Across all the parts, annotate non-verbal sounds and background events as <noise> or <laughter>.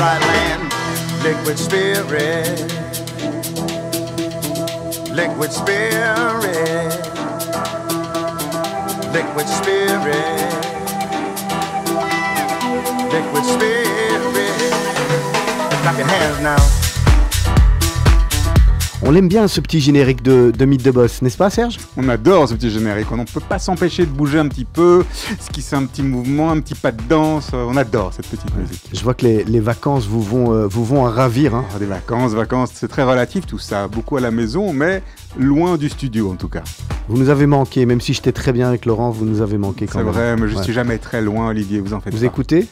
dry land, liquid spirit, liquid spirit, liquid spirit, liquid spirit. Clap your hands now. On l'aime bien ce petit générique de, de Mythe de Boss, n'est-ce pas Serge? On adore ce petit générique, on ne peut pas s'empêcher de bouger un petit peu, ce qui c'est un petit mouvement, un petit pas de danse, on adore cette petite musique. Je vois que les, vacances vous vont, euh, vous vont à ravir. Hein. Ah, des vacances, vacances, c'est très relatif tout ça, beaucoup à la maison, mais loin du studio en tout cas. Vous nous avez manqué, même si j'étais très bien avec Laurent, vous nous avez manqué quand même. C'est vrai, mais je ne suis jamais très loin Olivier, vous en faites vous pas. Vous écoutez?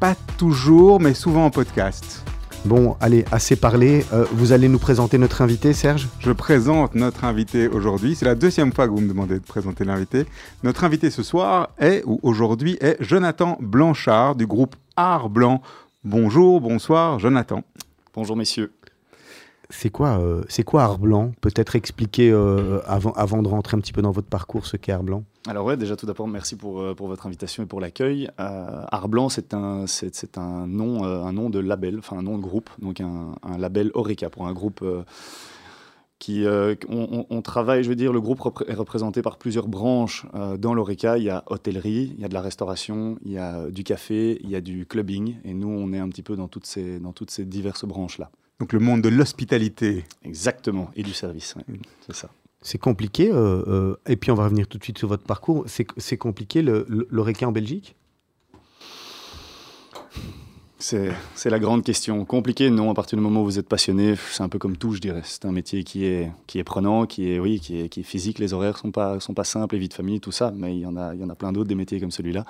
Pas toujours, mais souvent en podcast. Bon, allez, assez parlé. Euh, vous allez nous présenter notre invité, Serge? Je présente notre invité aujourd'hui. C'est la deuxième fois que vous me demandez de présenter l'invité. Notre invité ce soir est, ou aujourd'hui, est Jonathan Blanchard du groupe Art Blanc. Bonjour, bonsoir, Jonathan. Bonjour, messieurs. C'est quoi, euh, c'est quoi Art Blanc? Peut-être expliquer euh, avant, avant de rentrer un petit peu dans votre parcours ce qu'est Art Blanc? Alors ouais, déjà tout d'abord merci pour, euh, pour votre invitation et pour l'accueil. Art Blanc c'est un, un, nom, un nom de label, enfin un nom de groupe, donc un, un label Oreca pour un groupe qui, on, travaille, je veux dire, le groupe est représenté par plusieurs branches dans l'Oreca. Il y a hôtellerie, il y a de la restauration, il y a du café, il y a du clubbing, et nous on est un petit peu dans toutes ces, dans toutes ces diverses branches là. Donc le monde de l'hospitalité. Exactement, et du service, c'est ça. C'est compliqué, euh, euh, et puis on va revenir tout de suite sur votre parcours. C'est compliqué l'oreca en Belgique? C'est la grande question. Compliqué, non, à partir du moment où vous êtes passionné, c'est un peu comme tout, je dirais. C'est un métier qui est, qui est prenant, qui est, oui, qui est, qui est physique. Les horaires ne sont pas, sont pas simples, les vies de famille, tout ça, mais il y en a, il y en a plein d'autres, des métiers comme celui-là.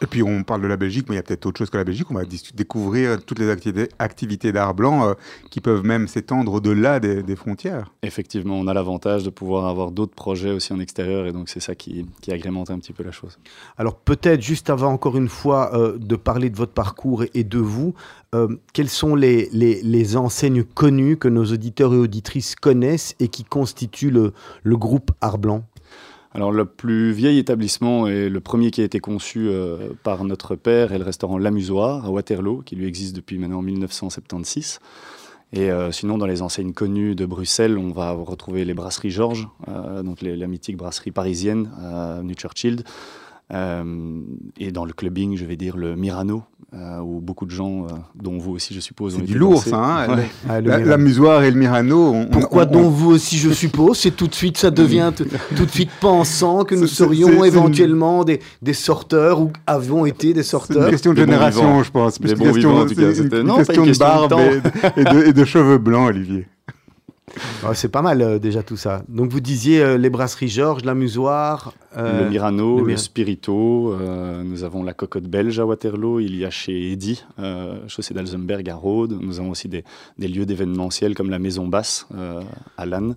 Et puis on parle de la Belgique, mais il y a peut-être autre chose que la Belgique. On va découvrir toutes les activités, d'art blanc euh, qui peuvent même s'étendre au-delà des, frontières. Effectivement, on a l'avantage de pouvoir avoir d'autres projets aussi en extérieur, et donc c'est ça qui, agrémente un petit peu la chose. Alors peut-être juste avant encore une fois euh, de parler de votre parcours et, de vous, euh, quelles sont les, les, enseignes connues que nos auditeurs et auditrices connaissent et qui constituent le, le groupe Art Blanc? Alors le plus vieil établissement et le premier qui a été conçu euh, par notre père est le restaurant L'Amusoir à Waterloo, qui lui existe depuis maintenant 1976. Et euh, sinon, dans les enseignes connues de Bruxelles, on va retrouver les brasseries Georges, euh, donc la mythique brasserie parisienne, New Churchill. Et dans le clubbing, je vais dire le Mirano, euh, où beaucoup de gens, euh, dont vous aussi, je suppose, ont été du lourd, ça. Hein ah, L'amusoir et le Mirano. Pourquoi dont vous aussi, je suppose? C'est tout de suite, ça devient tout de suite pensant que <laughs> nous serions éventuellement des, des, sorteurs ou avons été des sorteurs. C'est une question de génération, je pense. Vivants, en tout cas. Une, une, question de barbe et, de, et de cheveux blancs, Olivier. C'est pas mal euh, déjà tout ça. Donc vous disiez euh, les brasseries Georges, l'amusoir. Euh, le Mirano, le, Spirito. nous avons la cocotte belge à Waterloo. Il y a chez Eddy, chaussée d'Alzenberg à Rhodes. Nous avons aussi des, des lieux d'événementiel comme la Maison Basse à Lannes.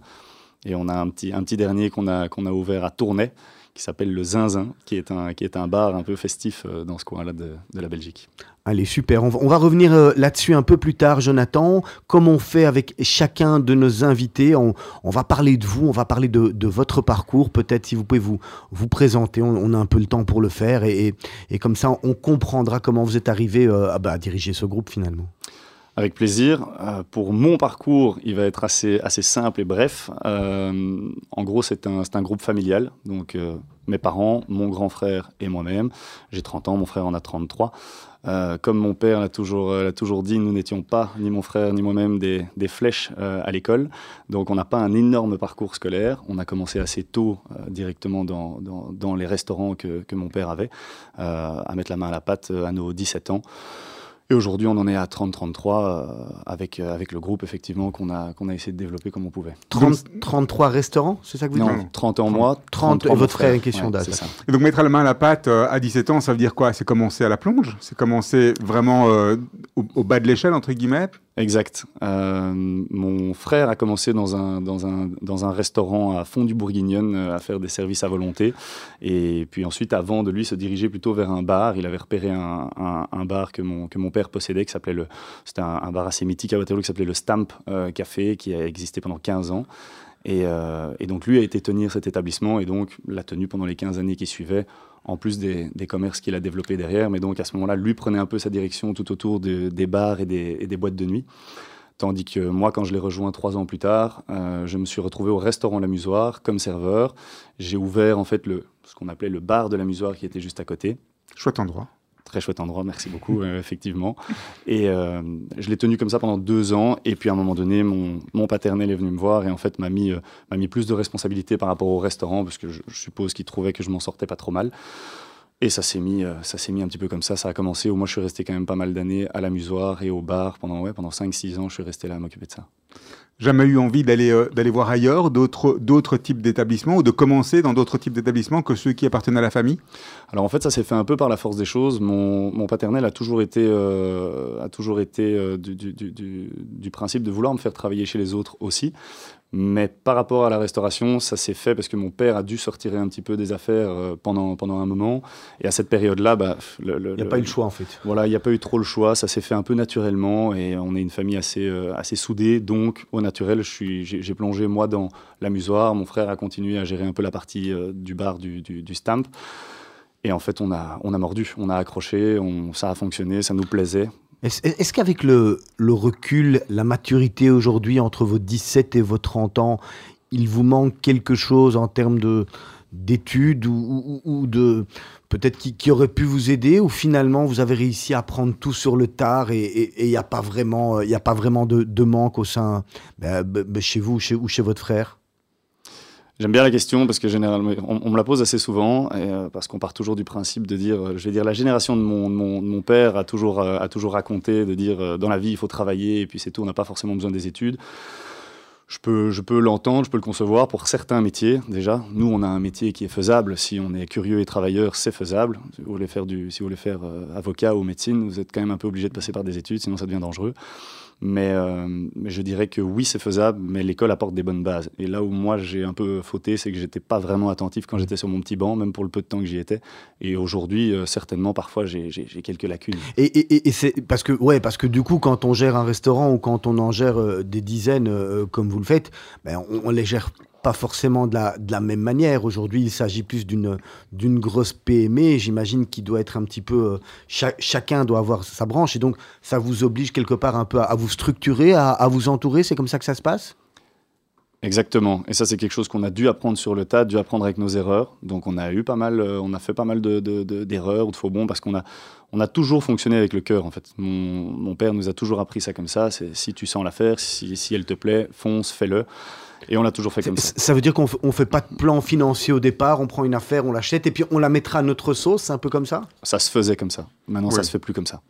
Et on a un petit, un petit dernier qu'on a, qu'on a ouvert à Tournai qui s'appelle le Zinzin, qui est, un, qui est un bar un peu festif dans ce coin-là de, de la Belgique. Allez, super. On va, revenir euh, là-dessus un peu plus tard, Jonathan. Comme on fait avec chacun de nos invités, on, va parler de vous, on va parler de, votre parcours. Peut-être si vous pouvez vous, vous présenter, on, a un peu le temps pour le faire. Et, comme ça, on comprendra comment vous êtes arrivé euh, bah, à, diriger ce groupe finalement. Avec plaisir. Euh, pour mon parcours, il va être assez, assez simple et bref. en gros, c'est un, un, groupe familial. Donc, mes parents, mon grand frère et moi-même. J'ai 30 ans, mon frère en a 33. Euh, comme mon père l'a toujours, euh, toujours dit, nous n'étions pas, ni mon frère ni moi-même, des, des, flèches euh, à l'école. Donc on n'a pas un énorme parcours scolaire. On a commencé assez tôt directement dans, dans, dans, les restaurants que, que mon père avait, à mettre la main à la pâte à nos 17 ans. Et aujourd'hui, on en est à 30-33 euh, avec, euh, avec le groupe, effectivement, qu'on a, qu'on a essayé de développer comme on pouvait. 30, 33 restaurants, c'est ça que vous dites Non, 30 en moi. 30, et votre frère, une question d'âge. Et donc, mettre la main à la pâte euh, à 17 ans, ça veut dire quoi? C'est commencer à la plonge? C'est commencer vraiment au, bas de l'échelle, entre guillemets? Exact. Euh, mon frère a commencé dans un, dans, un, dans un restaurant à fond du Bourguignon euh, à faire des services à volonté. Et puis ensuite, avant de lui se diriger plutôt vers un bar, il avait repéré un, un, bar que mon, que mon père possédait, qui s'appelait le. C'était un, bar assez mythique à Waterloo qui s'appelait le Stamp euh, Café, qui a existé pendant 15 ans. Et, et, donc lui a été tenir cet établissement et donc l'a tenu pendant les 15 années qui suivaient en plus des, commerces qu'il a développés derrière. Mais donc à ce moment-là, lui prenait un peu sa direction tout autour des bars et des, boîtes de nuit. Tandis que moi, quand je l'ai rejoint trois ans plus tard, euh, je me suis retrouvé au restaurant La Musoire comme serveur. J'ai ouvert en fait le, ce qu'on appelait le bar de La Musoire qui était juste à côté. Chouette endroit. Très chouette endroit, merci beaucoup, euh, effectivement. Et euh, je l'ai tenu comme ça pendant deux ans. Et puis à un moment donné, mon, mon paternel est venu me voir et en fait m'a mis, euh, m'a mis plus de responsabilités par rapport au restaurant, parce que je, suppose qu'il trouvait que je m'en sortais pas trop mal. Et ça s'est mis, ça mis un petit peu comme ça. Ça a commencé. Moi, je suis resté quand même pas mal d'années à l'amusoire et au bar pendant, ouais, pendant 5-6 ans. Je suis resté là à m'occuper de ça jamais eu envie d'aller euh, voir ailleurs, d'autres types d'établissements ou de commencer dans d'autres types d'établissements que ceux qui appartenaient à la famille? Alors en fait, ça s'est fait un peu par la force des choses. Mon, paternel a toujours été euh, euh, du, principe de vouloir me faire travailler chez les autres aussi. Mais par rapport à la restauration, ça s'est fait parce que mon père a dû sortir un petit peu des affaires euh, pendant, pendant un moment. Et à cette période-là, bah, il n'y a pas eu le choix en fait. Voilà, il n'y a pas eu trop le choix. Ça s'est fait un peu naturellement et on est une famille assez, euh, assez soudée. Donc, au naturel, j'ai plongé moi dans l'amusoire. Mon frère a continué à gérer un peu la partie euh, du bar du, du, du, stamp. Et en fait, on a, on a mordu, on a accroché, on, ça a fonctionné, ça nous plaisait. Est-ce qu'avec le, recul, la maturité aujourd'hui entre vos 17 et vos 30 ans, il vous manque quelque chose en termes de d'études ou, de peut-être qui, aurait pu vous aider ou finalement vous avez réussi à prendre tout sur le tard et il n'y a pas vraiment il a pas vraiment de, manque au sein ben, ben, ben, chez vous ou chez votre frère? J'aime bien la question parce que généralement, on, me la pose assez souvent, euh, parce qu'on part toujours du principe de dire, euh, je vais dire, la génération de mon, mon, père a toujours, euh, a toujours raconté de dire, dans la vie, il faut travailler, et puis c'est tout, on n'a pas forcément besoin des études. Je peux, je peux l'entendre, je peux le concevoir pour certains métiers, déjà. Nous, on a un métier qui est faisable. Si on est curieux et travailleur, c'est faisable. Si vous voulez faire, du, si vous voulez faire avocat ou médecine, vous êtes quand même un peu obligé de passer par des études, sinon ça devient dangereux. Mais, euh, je dirais que oui, c'est faisable, mais l'école apporte des bonnes bases. Et là où moi j'ai un peu fauté, c'est que j'étais pas vraiment attentif quand j'étais sur mon petit banc, même pour le peu de temps que j'y étais. Et aujourd'hui, euh, certainement, parfois, j'ai quelques lacunes. Et c'est parce que, ouais, parce que du coup, quand on gère un restaurant ou quand on en gère euh, des dizaines, comme vous le faites, ben, on, on les gère pas forcément de la, de la même manière. Aujourd'hui, il s'agit plus d'une, grosse PME. J'imagine qu'il doit être un petit peu. Euh, chacun doit avoir sa branche. Et donc, ça vous oblige quelque part un peu à, vous structurer, à, vous entourer. C'est comme ça que ça se passe? Exactement. Et ça, c'est quelque chose qu'on a dû apprendre sur le tas, dû apprendre avec nos erreurs. Donc, on a eu pas mal, euh, on a fait pas mal de, d'erreurs ou de faux bons parce qu'on a, on a toujours fonctionné avec le cœur, en fait. Mon, mon, père nous a toujours appris ça comme ça. C'est si tu sens l'affaire, si, si elle te plaît, fonce, fais-le. Et on l'a toujours fait comme ça. Ça veut dire qu'on ne fait pas de plan financier au départ, on prend une affaire, on l'achète et puis on la mettra à notre sauce, c'est un peu comme ça? Ça se faisait comme ça. Maintenant, ça ça se fait plus comme ça.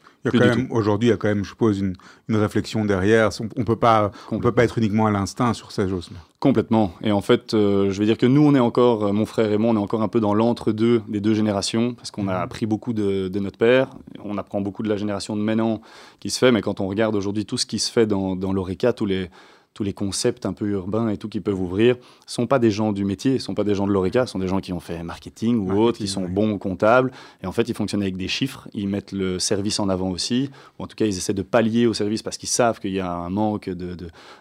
Aujourd'hui, il y a quand même, je suppose, une, une réflexion derrière. On ne peut, pas, on peut pas être uniquement à l'instinct sur ces choses-là. Complètement. Et en fait, euh, je vais dire que nous, on est encore, euh, mon frère et moi, on est encore un peu dans l'entre-deux des deux générations, parce qu'on a mhm. appris beaucoup de, de, notre père. On apprend beaucoup de la génération de maintenant qui se fait, mais quand on regarde aujourd'hui tout ce qui se fait dans, dans l'ORECA, tous les tous les concepts un peu urbains et tout qui peuvent ouvrir, sont pas des gens du métier, sont pas des gens de l'ORECA, sont des gens qui ont fait marketing ou autre, qui sont bons comptables. Et en fait, ils fonctionnent avec des chiffres, ils mettent le service en avant aussi, ou en tout cas, ils essaient de pallier au service parce qu'ils savent qu'il y a un manque de,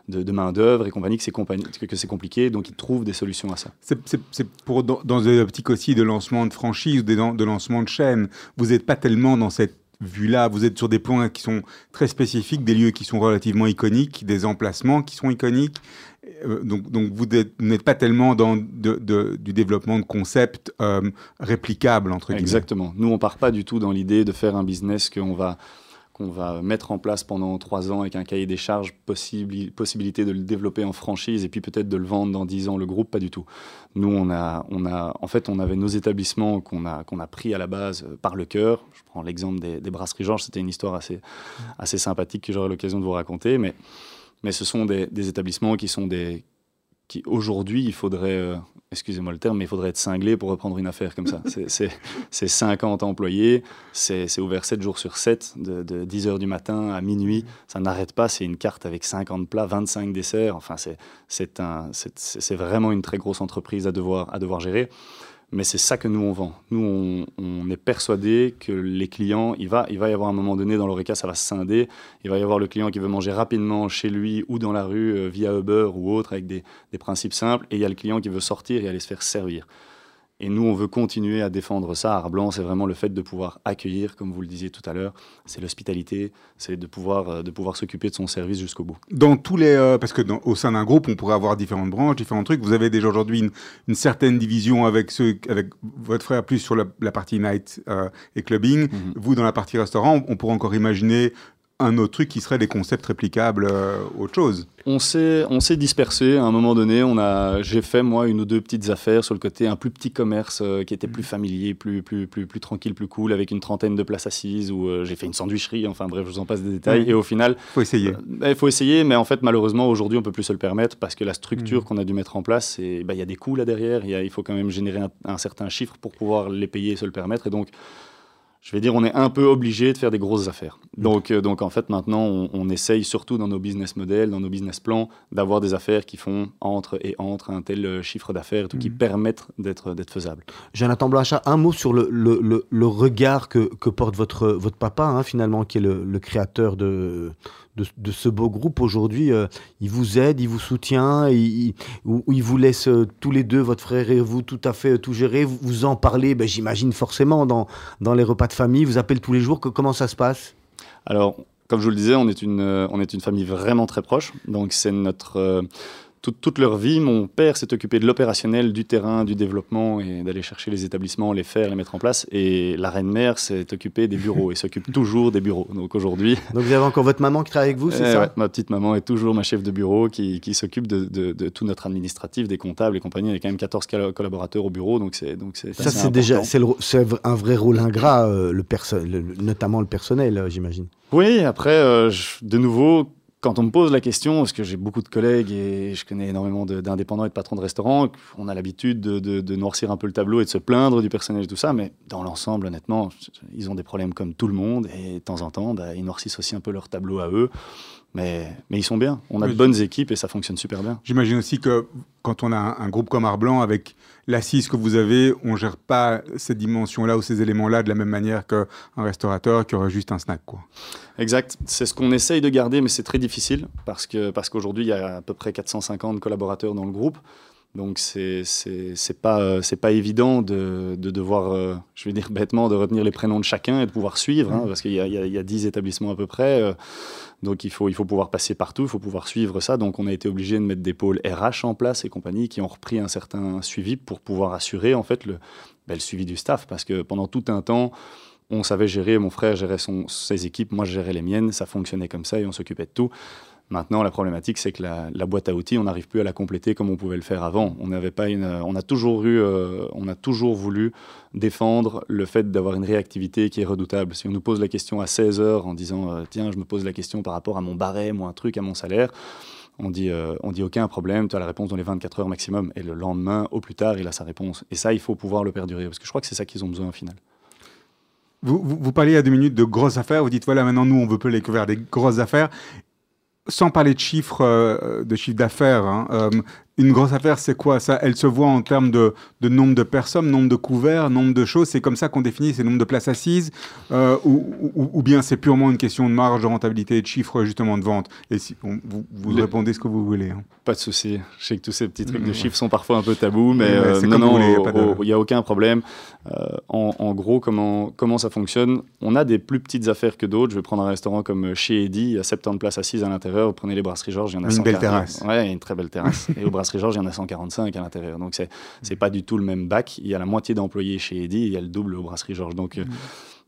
de, de, main-d'œuvre et compagnie, que c'est, que c'est compliqué, donc ils trouvent des solutions à ça. C'est, pour, dans, dans une optique aussi de lancement de franchise, de, de lancement de chaîne. Vous n'êtes pas tellement dans cette vu là, vous êtes sur des points qui sont très spécifiques, des lieux qui sont relativement iconiques, des emplacements qui sont iconiques. Euh, donc, donc vous n'êtes pas tellement dans du développement de concepts euh, réplicables, entre guillemets. Exactement. Nous, on part pas du tout dans l'idée de faire un business qu'on va qu'on va mettre en place pendant trois ans avec un cahier des charges, possibilité de le développer en franchise et puis peut-être de le vendre dans dix ans, le groupe, pas du tout. Nous, on a, on a, en fait, on avait nos établissements qu'on a, qu'on a pris à la base euh, par le cœur. Je prends l'exemple des, des, brasseries Georges, c'était une histoire assez, assez sympathique que j'aurai l'occasion de vous raconter, mais, mais ce sont des, des établissements qui sont des, aujourd'hui, il faudrait, euh, excusez-moi le terme, mais il faudrait être cinglé pour reprendre une affaire comme ça. <laughs> C'est 50 employés, c'est ouvert 7 jours sur 7, de, 10 h du matin à minuit. Ça n'arrête pas, c'est une carte avec 50 plats, 25 desserts. Enfin, c'est vraiment une très grosse entreprise à devoir, à devoir gérer. Mais c'est ça que nous, on vend. Nous, on, est persuadé que les clients, il va, il va y avoir un moment donné, dans l'ORECA, ça va scinder. Il va y avoir le client qui veut manger rapidement chez lui ou dans la rue euh, via Uber ou autre, avec des, des, principes simples. Et il y a le client qui veut sortir et aller se faire servir. Et nous, on veut continuer à défendre ça. Arblanc, c'est vraiment le fait de pouvoir accueillir, comme vous le disiez tout à l'heure. C'est l'hospitalité, c'est de pouvoir, euh, de pouvoir s'occuper de son service jusqu'au bout. Dans tous les, euh, parce que au sein d'un groupe, on pourrait avoir différentes branches, différents trucs. Vous avez déjà aujourd'hui une, certaine division avec ceux, avec votre frère plus sur la, partie night euh, et clubbing. Mhm. Vous dans la partie restaurant, on pourrait encore imaginer un autre truc qui serait des concepts réplicables, euh, autre chose On s'est, on s'est dispersé à un moment donné. On a, j'ai fait moi une ou deux petites affaires sur le côté, un plus petit commerce euh, qui était plus familier, plus, plus, plus, plus tranquille, plus cool, avec une trentaine de places assises où euh, j'ai fait une sandwicherie. Enfin bref, je vous en passe des détails. Et au final, faut essayer. Il faut essayer, mais en fait malheureusement aujourd'hui on peut plus se le permettre parce que la structure mm. qu'on a dû mettre en place, bah, il y a des coûts là derrière. Il faut quand même générer un, un certain chiffre pour pouvoir les payer et se le permettre. Et donc je vais dire, on est un peu obligé de faire des grosses affaires. Mm. Donc, euh, donc en fait, maintenant, on, essaye surtout dans nos business models, dans nos business plans, d'avoir des affaires qui font entre et entre un tel euh, chiffre d'affaires, tout qui mm. permettent d'être faisables. Jonathan Blanchat, un mot sur le, le, le, regard que, que, porte votre, votre papa, hein, finalement, qui est le, créateur de, de, ce beau groupe aujourd'hui. Euh, il vous aide, il vous soutient, il, vous laisse euh, tous les deux, votre frère et vous, tout à fait tout gérer. Vous, en parlez, ben, j'imagine forcément, dans, dans les repas de famille. Vous appelez tous les jours. Que, comment ça se passe? Alors, comme je vous le disais, on est une, euh, on est une famille vraiment très proche. Donc, c'est notre toute, leur vie, mon père s'est occupé de l'opérationnel, du terrain, du développement et d'aller chercher les établissements, les faire, les mettre en place. Et la reine-mère s'est occupée des bureaux et s'occupe <laughs> toujours des bureaux. Donc aujourd'hui. Donc vous avez encore votre maman qui travaille avec vous, c'est eh ça Ma petite maman est toujours ma chef de bureau qui, qui s'occupe de, de, tout notre administratif, des comptables et compagnie. Il y a quand même 14 collaborateurs au bureau, donc c'est donc c'est. Ça c'est déjà c'est un vrai rôle ingrat, euh, le, notamment le personnel, euh, j'imagine. Oui, après euh, de nouveau quand on me pose la question, parce que j'ai beaucoup de collègues et je connais énormément d'indépendants et de patrons de restaurants, on a l'habitude de, noircir un peu le tableau et de se plaindre du personnel et tout ça, mais dans l'ensemble, honnêtement, ils ont des problèmes comme tout le monde et de temps en temps, bah, ils noircissent aussi un peu leur tableau à eux. Mais, mais ils sont bien. On a de bonnes équipes et ça fonctionne super bien. J'imagine aussi que quand on a un, groupe comme Arblanc, avec l'assise que vous avez, on ne gère pas cette dimension-là ou ces éléments-là de la même manière qu'un restaurateur qui aurait juste un snack. Quoi. Exact. C'est ce qu'on essaye de garder, mais c'est très difficile parce qu'aujourd'hui, parce qu'aujourd'hui il y a à peu près 450 collaborateurs dans le groupe. Donc c'est c'est pas euh, c'est pas évident de, de devoir euh, je vais dire bêtement de retenir les prénoms de chacun et de pouvoir suivre hein, mmh. parce qu'il y a, il y a 10 établissements à peu près euh, donc il faut il faut pouvoir passer partout il faut pouvoir suivre ça. Donc on a été obligé de mettre des pôles RH en place et compagnie qui ont repris un certain suivi pour pouvoir assurer en fait le, ben, suivi du staff. Parce que pendant tout un temps on savait gérer, mon frère gérait ses équipes, moi je gérais les miennes, ça fonctionnait comme ça et on s'occupait de tout. Maintenant, la problématique, c'est que la, boîte à outils, on n'arrive plus à la compléter comme on pouvait le faire avant. On n'avait pas une, on a toujours eu, euh, on a toujours voulu défendre le fait d'avoir une réactivité qui est redoutable. Si on nous pose la question à 16 heures en disant, euh, tiens, je me pose la question par rapport à mon barème ou un truc, à mon salaire, on dit, euh, on dit aucun problème, tu as la réponse dans les 24 heures maximum. Et le lendemain, au plus tard, il a sa réponse. Et ça, il faut pouvoir le perdurer, parce que je crois que c'est ça qu'ils ont besoin au final. Vous, vous, vous, y a deux minutes de grosses affaires. Vous dites, voilà, maintenant, nous, on veut les couvrir des grosses affaires sans parler de chiffres, euh, de chiffres d'affaires, hein, euh, une grosse affaire, c'est quoi? Ça Elle se voit en termes de, nombre de personnes, nombre de couverts, nombre de choses. C'est comme ça qu'on définit ces nombres de places assises euh, ou, bien c'est purement une question de marge, de rentabilité, de chiffres justement de vente Et si, vous, vous répondez ce que vous voulez. Hein. Pas de souci. Je sais que tous ces petits trucs de chiffres sont parfois un peu tabous, mais euh, non, non, il n'y a, aucun problème. Euh, en, gros, comment, comment ça fonctionne? On a des plus petites affaires que d'autres. Je vais prendre un restaurant comme chez Eddy, il y a 70 places assises à l'intérieur. Vous prenez les brasseries Georges, il y en a Une belle terrasse. Ouais, une très belle terrasse. <laughs> Et Georges, il y en a 145 à l'intérieur. Donc, c'est n'est pas du tout le même bac. Il y a la moitié d'employés chez Eddy et il y a le double au brasserie Georges. Donc, euh,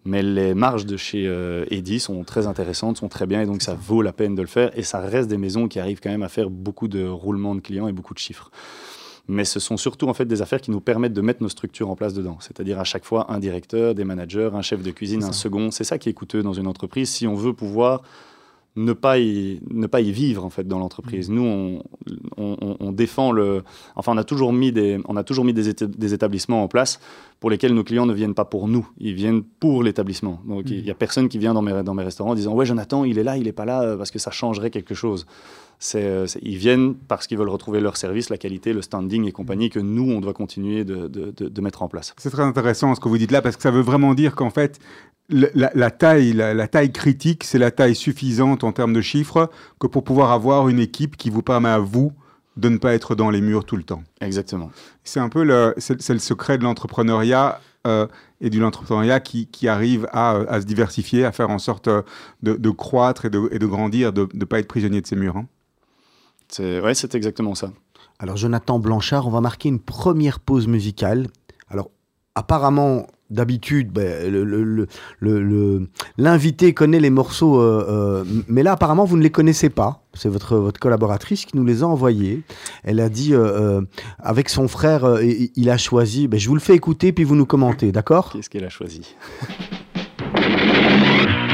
Mais les marges de chez euh, Eddy sont très intéressantes, sont très bien et donc ça vaut la peine de le faire. Et ça reste des maisons qui arrivent quand même à faire beaucoup de roulements de clients et beaucoup de chiffres. Mais ce sont surtout en fait des affaires qui nous permettent de mettre nos structures en place dedans. C'est-à-dire à chaque fois un directeur, des managers, un chef de cuisine, un second. C'est ça qui est coûteux dans une entreprise. Si on veut pouvoir ne pas y, ne pas y vivre en fait dans l'entreprise. Mm. Nous, on, on, on, défend le. Enfin, on a toujours mis des, on a toujours mis des, des, établissements en place pour lesquels nos clients ne viennent pas pour nous, ils viennent pour l'établissement. Donc, il n'y a mm. personne qui vient dans mes, dans mes restaurants en disant ouais, Jonathan, il est là, il n'est pas là euh, parce que ça changerait quelque chose. Euh, c'est, ils viennent parce qu'ils veulent retrouver leur service, la qualité, le standing et compagnie que nous, on doit continuer de, de, de mettre en place. C'est très intéressant ce que vous dites là parce que ça veut vraiment dire qu'en fait, la, taille, la, taille critique, c'est la taille suffisante en termes de chiffres que pour pouvoir avoir une équipe qui vous permet à vous de ne pas être dans les murs tout le temps. Exactement. C'est un peu le, c'est, le secret de l'entrepreneuriat euh, et du l'entrepreneuriat qui, qui arrive à, à, se diversifier, à faire en sorte de, de croître et de, et de, grandir, de ne pas être prisonnier de ses murs. Hein. C'est, ouais, c'est exactement ça. Alors Jonathan Blanchard, on va marquer une première pause musicale. Alors apparemment, d'habitude, ben, l'invité connaît les morceaux, euh, euh, mais là apparemment vous ne les connaissez pas. C'est votre, votre collaboratrice qui nous les a envoyés. Elle a dit, euh, avec son frère, il a choisi, ben, je vous le fais écouter, puis vous nous commentez, d'accord? Qu'est-ce qu'elle a choisi? <laughs>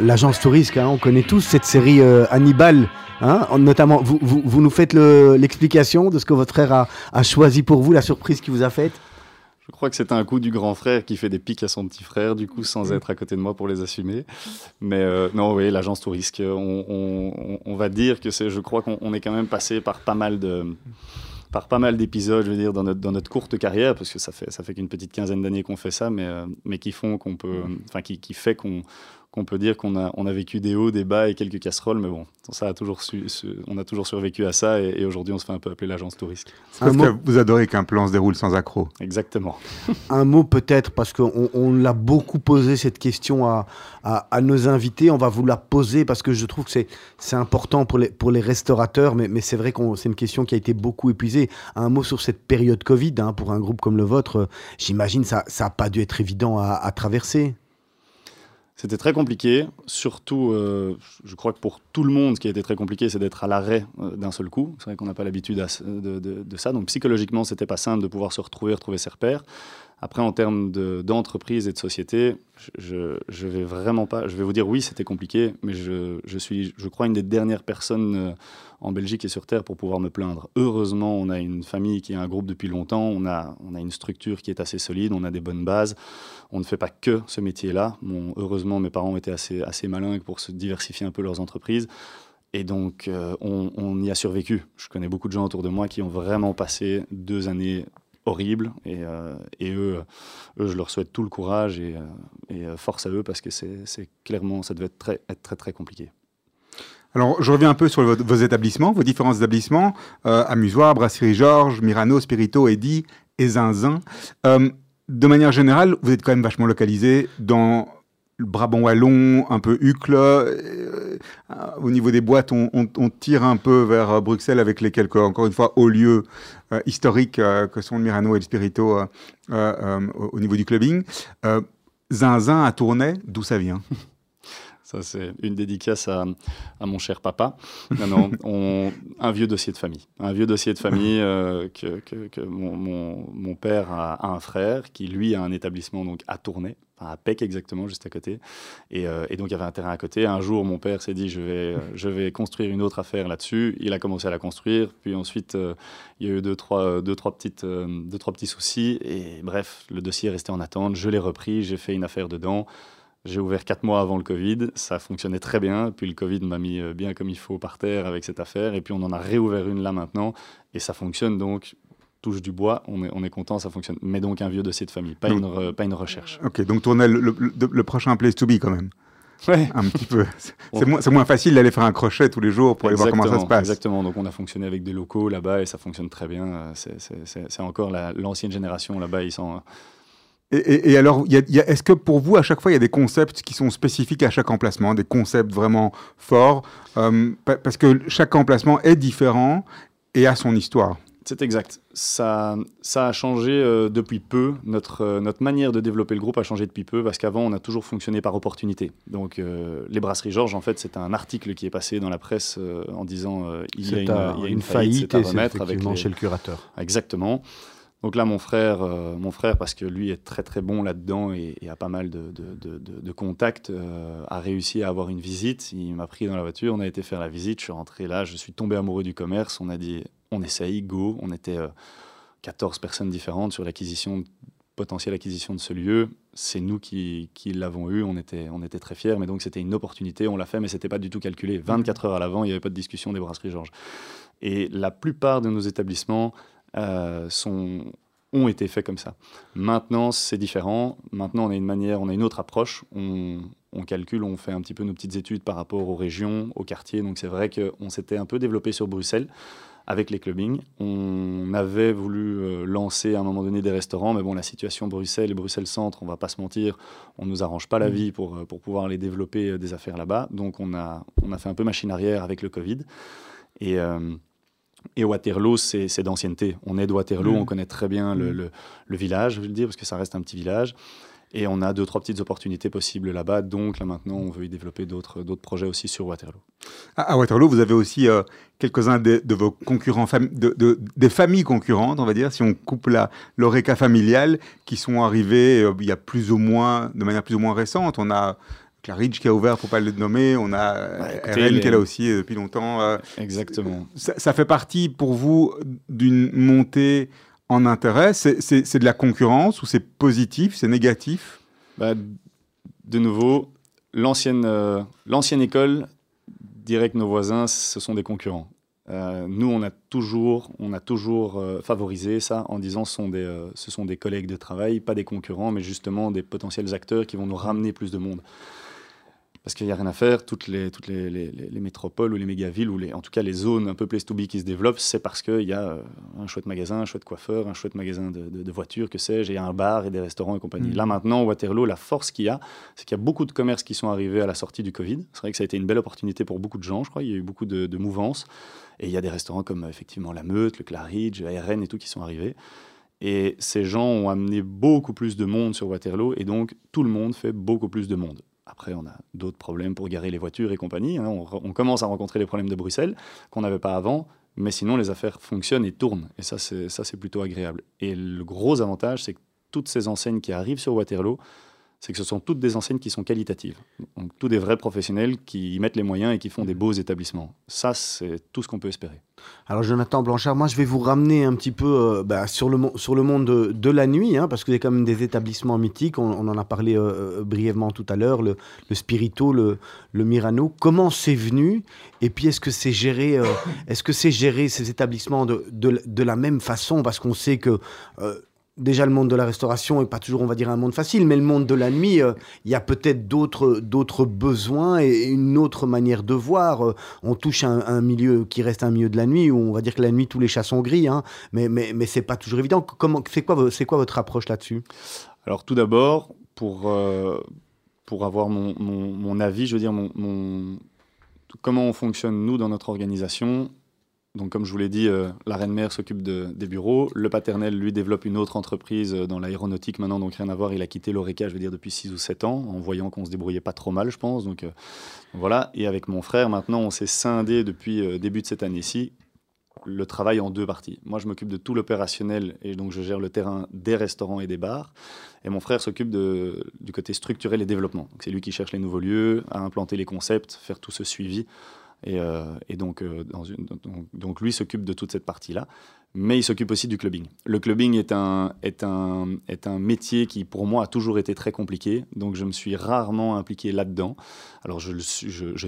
l'agence touriste, hein, on connaît tous cette série euh, Hannibal. Hein, notamment, vous, vous, vous, nous faites l'explication de ce que votre frère a, a, choisi pour vous, la surprise qu'il vous a faite? Je crois que c'est un coup du grand frère qui fait des pics à son petit frère, du coup, sans être à côté de moi pour les assumer. Mais euh, non, oui, l'agence touriste, on, on, on, va dire que c'est, je crois qu'on est quand même passé par pas mal de par pas mal d'épisodes, je veux dire, dans notre, dans notre courte carrière, parce que ça fait, ça fait qu'une petite quinzaine d'années qu'on fait ça, mais, euh, mais qui font qu'on peut, enfin, qui, qui fait qu'on qu'on peut dire qu'on a, on a vécu des hauts, des bas et quelques casseroles, mais bon, ça a toujours su, on a toujours survécu à ça et, aujourd'hui on se fait un peu appeler l'agence touriste. C'est parce que vous adorez qu'un plan se déroule sans accroc. Exactement. <laughs> un mot peut-être, parce qu'on on, l'a beaucoup posé cette question à, à, nos invités, on va vous la poser parce que je trouve que c'est important pour les, pour les restaurateurs, mais, mais c'est vrai que c'est une question qui a été beaucoup épuisée. Un mot sur cette période Covid, hein, pour un groupe comme le vôtre, j'imagine ça n'a pas dû être évident à, à traverser. C'était très compliqué, surtout, euh, je crois que pour tout le monde, ce qui a été très compliqué, c'est d'être à l'arrêt euh, d'un seul coup. C'est vrai qu'on n'a pas l'habitude de, de, ça, donc psychologiquement, c'était pas simple de pouvoir se retrouver, retrouver ses repères. Après, en termes d'entreprise et de société, je, vais vraiment pas. Je vais vous dire oui, c'était compliqué, mais je, suis, je crois, une des dernières personnes euh, en Belgique et sur Terre pour pouvoir me plaindre. Heureusement, on a une famille qui est un groupe depuis longtemps, on a, on a une structure qui est assez solide, on a des bonnes bases. On ne fait pas que ce métier-là. Heureusement, mes parents étaient assez, assez malins pour se diversifier un peu leurs entreprises. Et donc, euh, on, y a survécu. Je connais beaucoup de gens autour de moi qui ont vraiment passé deux années horrible. Et, euh, et eux, je leur souhaite tout le courage et, euh, euh, force à eux parce que c'est clairement, ça devait être très, très, très compliqué. Alors, je reviens un peu sur vos, établissements, vos différents établissements, euh, Amusoir, Brasserie Georges, Mirano, Spirito, Eddy et Zinzin. Euh, de manière générale, vous êtes quand même vachement localisé dans le Brabant wallon, un peu. Euh, au niveau des boîtes, on, on, tire un peu vers euh, Bruxelles avec les quelques, encore une fois, hauts lieux euh, historiques euh, que sont le Mirano et le Spirito euh, au niveau du clubbing. Zinzin à Tournai, d'où ça vient? Ça, c'est une dédicace à, à, mon cher papa. Non, non, <laughs> on, un vieux dossier de famille. Un vieux dossier de famille euh, que, que, que mon, mon, mon, père a, a, un frère qui, lui, a un établissement donc, à Tournai, à Pec exactement, juste à côté. Et, euh, et, donc, il y avait un terrain à côté. Un jour, mon père s'est dit, je vais, euh, je vais construire une autre affaire là-dessus. Il a commencé à la construire. Puis ensuite, euh, il y a eu deux, trois, deux, trois, petites, deux, trois petits soucis. Et bref, le dossier est resté en attente. Je l'ai repris, j'ai fait une affaire dedans. J'ai ouvert quatre mois avant le Covid, ça fonctionnait très bien. Puis le Covid m'a mis bien comme il faut par terre avec cette affaire. Et puis on en a réouvert une là maintenant. Et ça fonctionne donc. Touche du bois, on est, on est content, ça fonctionne. Mais donc un vieux dossier de famille, pas, donc, une, re, pas une recherche. Ok, donc tournez le, le, le, le, prochain place to be quand même. Ouais. Un petit peu. <laughs> C'est moins, moins, facile d'aller faire un crochet tous les jours pour aller exactement, voir comment ça se passe. Exactement. Donc on a fonctionné avec des locaux là-bas et ça fonctionne très bien. C'est encore l'ancienne génération là-bas. Ils sont et, et, et, alors, est-ce que pour vous, à chaque fois, il y a des concepts qui sont spécifiques à chaque emplacement, des concepts vraiment forts euh, Parce que chaque emplacement est différent et a son histoire. C'est exact. Ça, ça a changé euh, depuis peu. Notre, euh, notre manière de développer le groupe a changé depuis peu parce qu'avant, on a toujours fonctionné par opportunité. Donc, euh, les brasseries Georges, en fait, c'est un article qui est passé dans la presse en disant il y, a une, un, il y a une, une faillite, faillite à remettre avec les... chez le curateur. Exactement. Donc là, mon frère, euh, mon frère, parce que lui est très très bon là-dedans et, et, a pas mal de, de, de, de contacts, euh, a réussi à avoir une visite. Il m'a pris dans la voiture, on a été faire la visite. Je suis rentré là, je suis tombé amoureux du commerce. On a dit, on essaye, go. On était 14 personnes différentes sur l'acquisition, potentielle acquisition de ce lieu. C'est nous qui, l'avons eu, on était, on était très fiers, mais donc c'était une opportunité, on l'a fait, mais c'était pas du tout calculé. 24 heures à l'avant, il n'y avait pas de discussion des brasseries Georges. Et la plupart de nos établissements sont ont été faits comme ça. Maintenant, c'est différent. Maintenant, on a une manière, on a une autre approche. On, calcule, on fait un petit peu nos petites études par rapport aux régions, aux quartiers. Donc, c'est vrai qu'on s'était un peu développé sur Bruxelles avec les clubbings. On avait voulu euh, lancer à un moment donné des restaurants, mais bon, la situation Bruxelles et Bruxelles-Centre, on va pas se mentir, on nous arrange pas la mmh. vie pour, euh, pour pouvoir aller développer euh, des affaires là-bas. Donc, on a, on a fait un peu machine arrière avec le Covid. Et. Et Waterloo, c'est d'ancienneté. On est de Waterloo, mm. on connaît très bien mm. le, le, village, je veux le dire, parce que ça reste un petit village. Et on a deux, trois petites opportunités possibles là-bas. Donc là maintenant, on veut y développer d'autres projets aussi sur Waterloo. À, Waterloo, vous avez aussi euh, quelques-uns de, vos concurrents, de, de, des familles concurrentes, on va dire, si on coupe l'oreca familiale, qui sont arrivées euh, il y a plus ou moins, de manière plus ou moins récente. On a Claridge qui a ouvert, pour pas le nommer. On a bah, RN qui est là aussi euh, depuis longtemps. Euh, Exactement. Ça, fait partie pour vous d'une montée en intérêt. C'est de la concurrence ou c'est positif, c'est négatif? Bah, De nouveau, l'ancienne euh, l'ancienne école dirait que nos voisins, ce sont des concurrents. nous, on a toujours, on a toujours favorisé ça en disant ce sont, des, ce sont des collègues de travail, pas des concurrents, mais justement des potentiels acteurs qui vont nous ramener plus de monde parce qu'il n'y a rien à faire. Toutes les, toutes les, les, métropoles ou les méga-villes, ou les, en tout cas les zones un peu place to be qui se développent, c'est parce qu'il y a euh, un chouette magasin, un chouette coiffeur, un chouette magasin de, de, voitures, que sais-je, et un bar et des restaurants et compagnie. Mm. Là maintenant, Waterloo, la force qu'il y a, c'est qu'il y a beaucoup de commerces qui sont arrivés à la sortie du Covid. C'est vrai que ça a été une belle opportunité pour beaucoup de gens, je crois. Il y a eu beaucoup de, de mouvances. Et il y a des restaurants comme effectivement La Meute, le Claridge, ARN et tout qui sont arrivés. Et ces gens ont amené beaucoup plus de monde sur Waterloo, et donc tout le monde fait beaucoup plus de monde. Après, on a d'autres problèmes pour garer les voitures et compagnie. Hein. On, commence à rencontrer les problèmes de Bruxelles qu'on n'avait pas avant. Mais sinon, les affaires fonctionnent et tournent. Et ça, c'est plutôt agréable. Et le gros avantage, c'est que toutes ces enseignes qui arrivent sur Waterloo, c'est que ce sont toutes des enseignes qui sont qualitatives. Donc, tous des vrais professionnels qui y mettent les moyens et qui font des beaux établissements. Ça, c'est tout ce qu'on peut espérer. Alors, Jonathan Blanchard, moi, je vais vous ramener un petit peu euh, bah, sur, le, sur le monde de, la nuit, hein, parce y a quand même des établissements mythiques. On, en a parlé euh, euh, brièvement tout à l'heure, le, Spirito, le, Mirano. Comment c'est venu Et puis, est-ce que c'est géré, est-ce que c'est géré ces établissements de, de, la même façon? Parce qu'on sait que déjà le monde de la restauration est pas toujours, on va dire, un monde facile, mais le monde de la nuit, euh, il y a peut-être d'autres, besoins et une autre manière de voir. Euh, on touche un, milieu qui reste un milieu de la nuit où on va dire que la nuit tous les chats sont gris, hein, mais mais mais c'est pas toujours évident. C'est quoi, c'est quoi votre approche là-dessus? Alors tout d'abord, pour euh, avoir mon, avis, je veux dire comment on fonctionne nous dans notre organisation. Donc, comme je vous l'ai dit, euh, la reine-mère s'occupe des bureaux. Le paternel, lui, développe une autre entreprise euh, dans l'aéronautique maintenant, donc rien à voir. Il a quitté l'ORECA, je veux dire, depuis 6 ou 7 ans, en voyant qu'on se débrouillait pas trop mal, je pense. Donc, euh, voilà. Et avec mon frère, maintenant, on s'est scindé depuis début de cette année-ci le travail en deux parties. Moi, je m'occupe de tout l'opérationnel et donc je gère le terrain des restaurants et des bars. Et mon frère s'occupe du côté structurel et développement. C'est lui qui cherche les nouveaux lieux, à implanter les concepts, faire tout ce suivi et, euh, donc, euh, donc, lui s'occupe de toute cette partie-là. Mais il s'occupe aussi du clubbing. Le clubbing est un, est, un, est un métier qui, pour moi, a toujours été très compliqué. Donc, je me suis rarement impliqué là-dedans. Alors, je,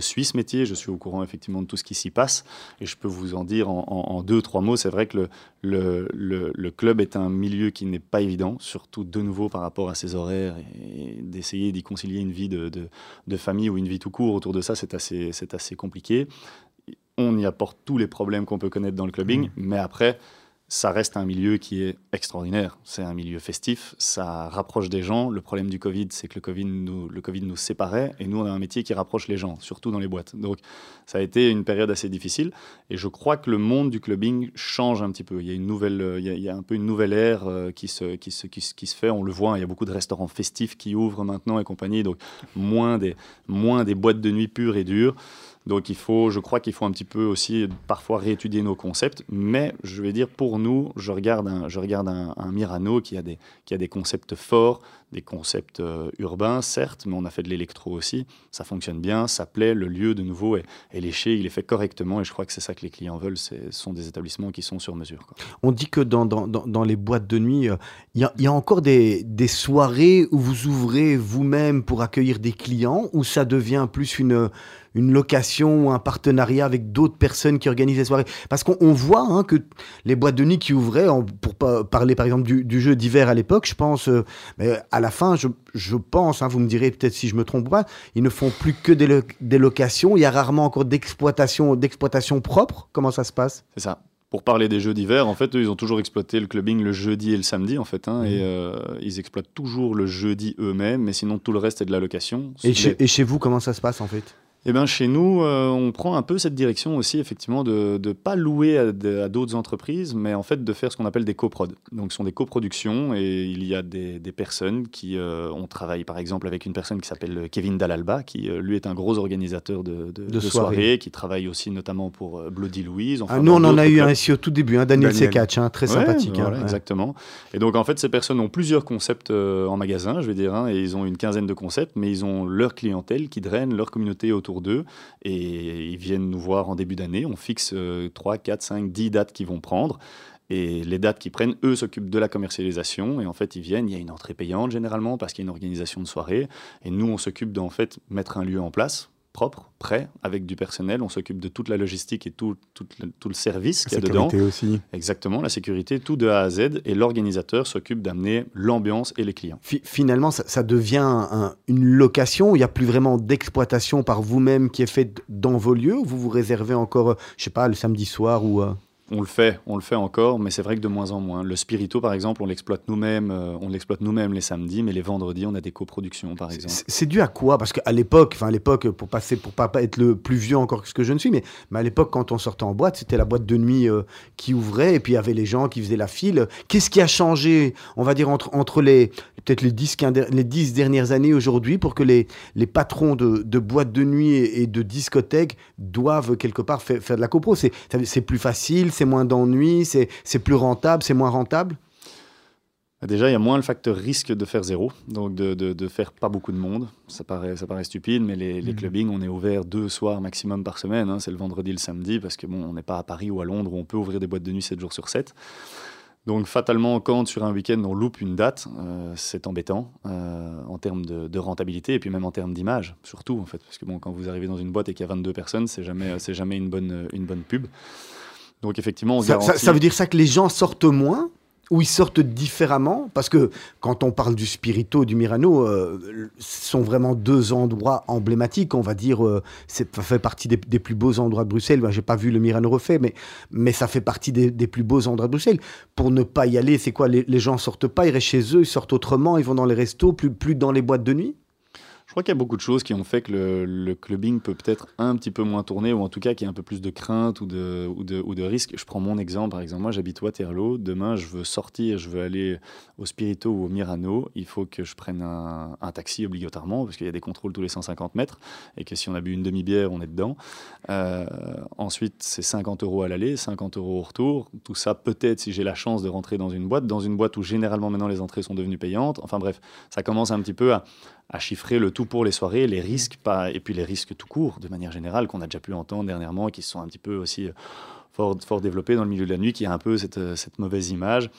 suis ce métier, je suis au courant effectivement de tout ce qui s'y passe. Et je peux vous en dire en, deux, trois mots. C'est vrai que le, le, le, club est un milieu qui n'est pas évident, surtout de nouveau par rapport à ses horaires et, d'essayer d'y concilier une vie de, de, de, famille ou une vie tout court autour de ça, c'est assez, assez compliqué on y apporte tous les problèmes qu'on peut connaître dans le clubbing, mmh. mais après, ça reste un milieu qui est extraordinaire. C'est un milieu festif, ça rapproche des gens. Le problème du Covid, c'est que le COVID, nous, le Covid nous séparait, et nous, on a un métier qui rapproche les gens, surtout dans les boîtes. Donc, ça a été une période assez difficile, et je crois que le monde du clubbing change un petit peu. Il y a, une nouvelle, il y a, un peu une nouvelle ère euh, qui se, qui, se, qui, se fait, on le voit, il y a beaucoup de restaurants festifs qui ouvrent maintenant et compagnie, donc moins des, moins des boîtes de nuit pures et dures. Donc il faut, je crois qu'il faut un petit peu aussi parfois réétudier nos concepts, mais je vais dire pour nous, je regarde un, je regarde un, Mirano qui a, des, qui a des concepts forts, des concepts euh, urbains certes, mais on a fait de l'électro aussi, ça fonctionne bien, ça plaît, le lieu de nouveau est, léché, il est fait correctement et je crois que c'est ça que les clients veulent, ce sont des établissements qui sont sur mesure. On dit que dans, dans, dans, les boîtes de nuit, euh, il y, a encore des, des soirées où vous ouvrez vous-même pour accueillir des clients, ou ça devient plus une une location ou un partenariat avec d'autres personnes qui organisent les soirées Parce qu'on voit hein, que les boîtes de nuit qui ouvraient, pour parler par exemple du, jeu d'hiver à l'époque, je pense, euh, mais à la fin, je, pense, hein, vous me direz peut-être si je me trompe pas, ils ne font plus que des, locations. Il y a rarement encore d'exploitation, d'exploitation propre. Comment ça se passe? C'est ça pour parler des jeux d'hiver, en fait, eux, ils ont toujours exploité le clubbing le jeudi et le samedi, en fait. Hein, Et mmh. euh, ils exploitent toujours le jeudi eux-mêmes, mais sinon, tout le reste est de la location. et chez vous, comment ça se passe, en fait? Eh bien, chez nous, euh, on prend un peu cette direction aussi, effectivement, de ne pas louer à, d'autres entreprises, mais en fait de faire ce qu'on appelle des coprods. Donc, ce sont des coproductions et il y a des, des personnes qui. Euh, on travaille par exemple avec une personne qui s'appelle Kevin Dalalba, qui euh, lui est un gros organisateur de, de, soirées, qui travaille aussi notamment pour Bloody Louise. ah, nous, on en a eu un ici au tout début, hein, Daniel, Daniel. hein, très sympathique. Hein, exactement. Et donc, en fait, ces personnes ont plusieurs concepts en magasin, je vais dire, et ils ont une quinzaine de concepts, mais ils ont leur clientèle qui draine leur communauté autour d'eux et ils viennent nous voir en début d'année. On fixe 3, 4, 5, 10 dates qu'ils vont prendre. Et les dates qu'ils prennent, eux, s'occupent de la commercialisation. Et en fait, ils viennent, il y a une entrée payante généralement parce qu'il y a une organisation de soirée. Et nous, on s'occupe d'en fait mettre un lieu en place propre, prêt, avec du personnel. On s'occupe de toute la logistique et tout, tout, le, service qu'il y a dedans. La sécurité aussi. Exactement, la sécurité, tout de A à Z. Et l'organisateur s'occupe d'amener l'ambiance et les clients. finalement, ça, devient une location. Il n'y a plus vraiment d'exploitation par vous-même qui est faite dans vos lieux. Vous vous réservez encore, je sais pas, le samedi soir ou... Euh, on le fait, on le fait encore, mais c'est vrai que de moins en moins. Le spirito, par exemple, on l'exploite nous-mêmes, euh, on l'exploite nous-mêmes les samedis, mais les vendredis, on a des coproductions, par exemple. C'est dû à quoi? Parce qu'à l'époque, enfin à l'époque, pour passer, pour pas être le plus vieux encore que ce que je ne suis, mais, à l'époque, quand on sortait en boîte, c'était la boîte de nuit euh, qui ouvrait, et puis il y avait les gens qui faisaient la file. Qu'est-ce qui a changé, on va dire, entre, entre les peut-être les dix, les dix dernières années aujourd'hui pour que les, les patrons de, de boîtes de nuit et, de discothèques doivent quelque part faire, faire de la copro C'est plus facile, c'est moins d'ennui, c'est plus rentable, c'est moins rentable? Déjà, il y a moins le facteur risque de faire zéro, donc de, de, faire pas beaucoup de monde. Ça paraît, ça paraît stupide, mais les, les mmh. clubbings, on est ouvert deux soirs maximum par semaine. Hein. c'est le vendredi le samedi, parce que bon, on n'est pas à Paris ou à Londres où on peut ouvrir des boîtes de nuit 7 jours sur 7. Donc fatalement, quand sur un week-end on loupe une date, euh, c'est embêtant euh, en termes de, rentabilité et puis même en termes d'image, surtout en fait, parce que bon, quand vous arrivez dans une boîte et qu'il y a 22 personnes, c'est jamais, c'est jamais une bonne, une bonne pub. Donc effectivement, on ça, ça, veut dire ça que les gens sortent moins ou ils sortent différemment Parce que quand on parle du Spirito, du Mirano, euh, ce sont vraiment deux endroits emblématiques. On va dire, euh, ça fait partie des, plus beaux endroits de Bruxelles. Moi, j'ai pas vu le Mirano refait, mais, mais ça fait partie des, plus beaux endroits de Bruxelles. Pour ne pas y aller, c'est quoi? Les, les gens sortent pas, ils restent chez eux, ils sortent autrement, ils vont dans les restos, plus, plus dans les boîtes de nuit? Je crois qu'il y a beaucoup de choses qui ont fait que le, clubbing peut peut-être un petit peu moins tourner, ou en tout cas qu'il y a un peu plus de crainte ou de, ou risque. Je prends mon exemple, par exemple, moi j'habite Waterloo, demain je veux sortir, je veux aller au Spirito ou au Mirano, il faut que je prenne un, taxi obligatoirement, parce qu'il y a des contrôles tous les 150 mètres, et que si on a bu une demi-bière, on est dedans. Euh, ensuite, c'est 50 euros à l'aller, 50 euros au retour. Tout ça, peut-être si j'ai la chance de rentrer dans une boîte, dans une boîte où généralement maintenant les entrées sont devenues payantes. Enfin bref, ça commence un petit peu à à chiffrer le tout pour les soirées, les risques, pas, et puis les risques tout court, de manière générale, qu'on a déjà pu entendre dernièrement qui sont un petit peu aussi euh, fort, fort développés dans le milieu de la nuit, qui a un peu cette, euh, cette mauvaise image.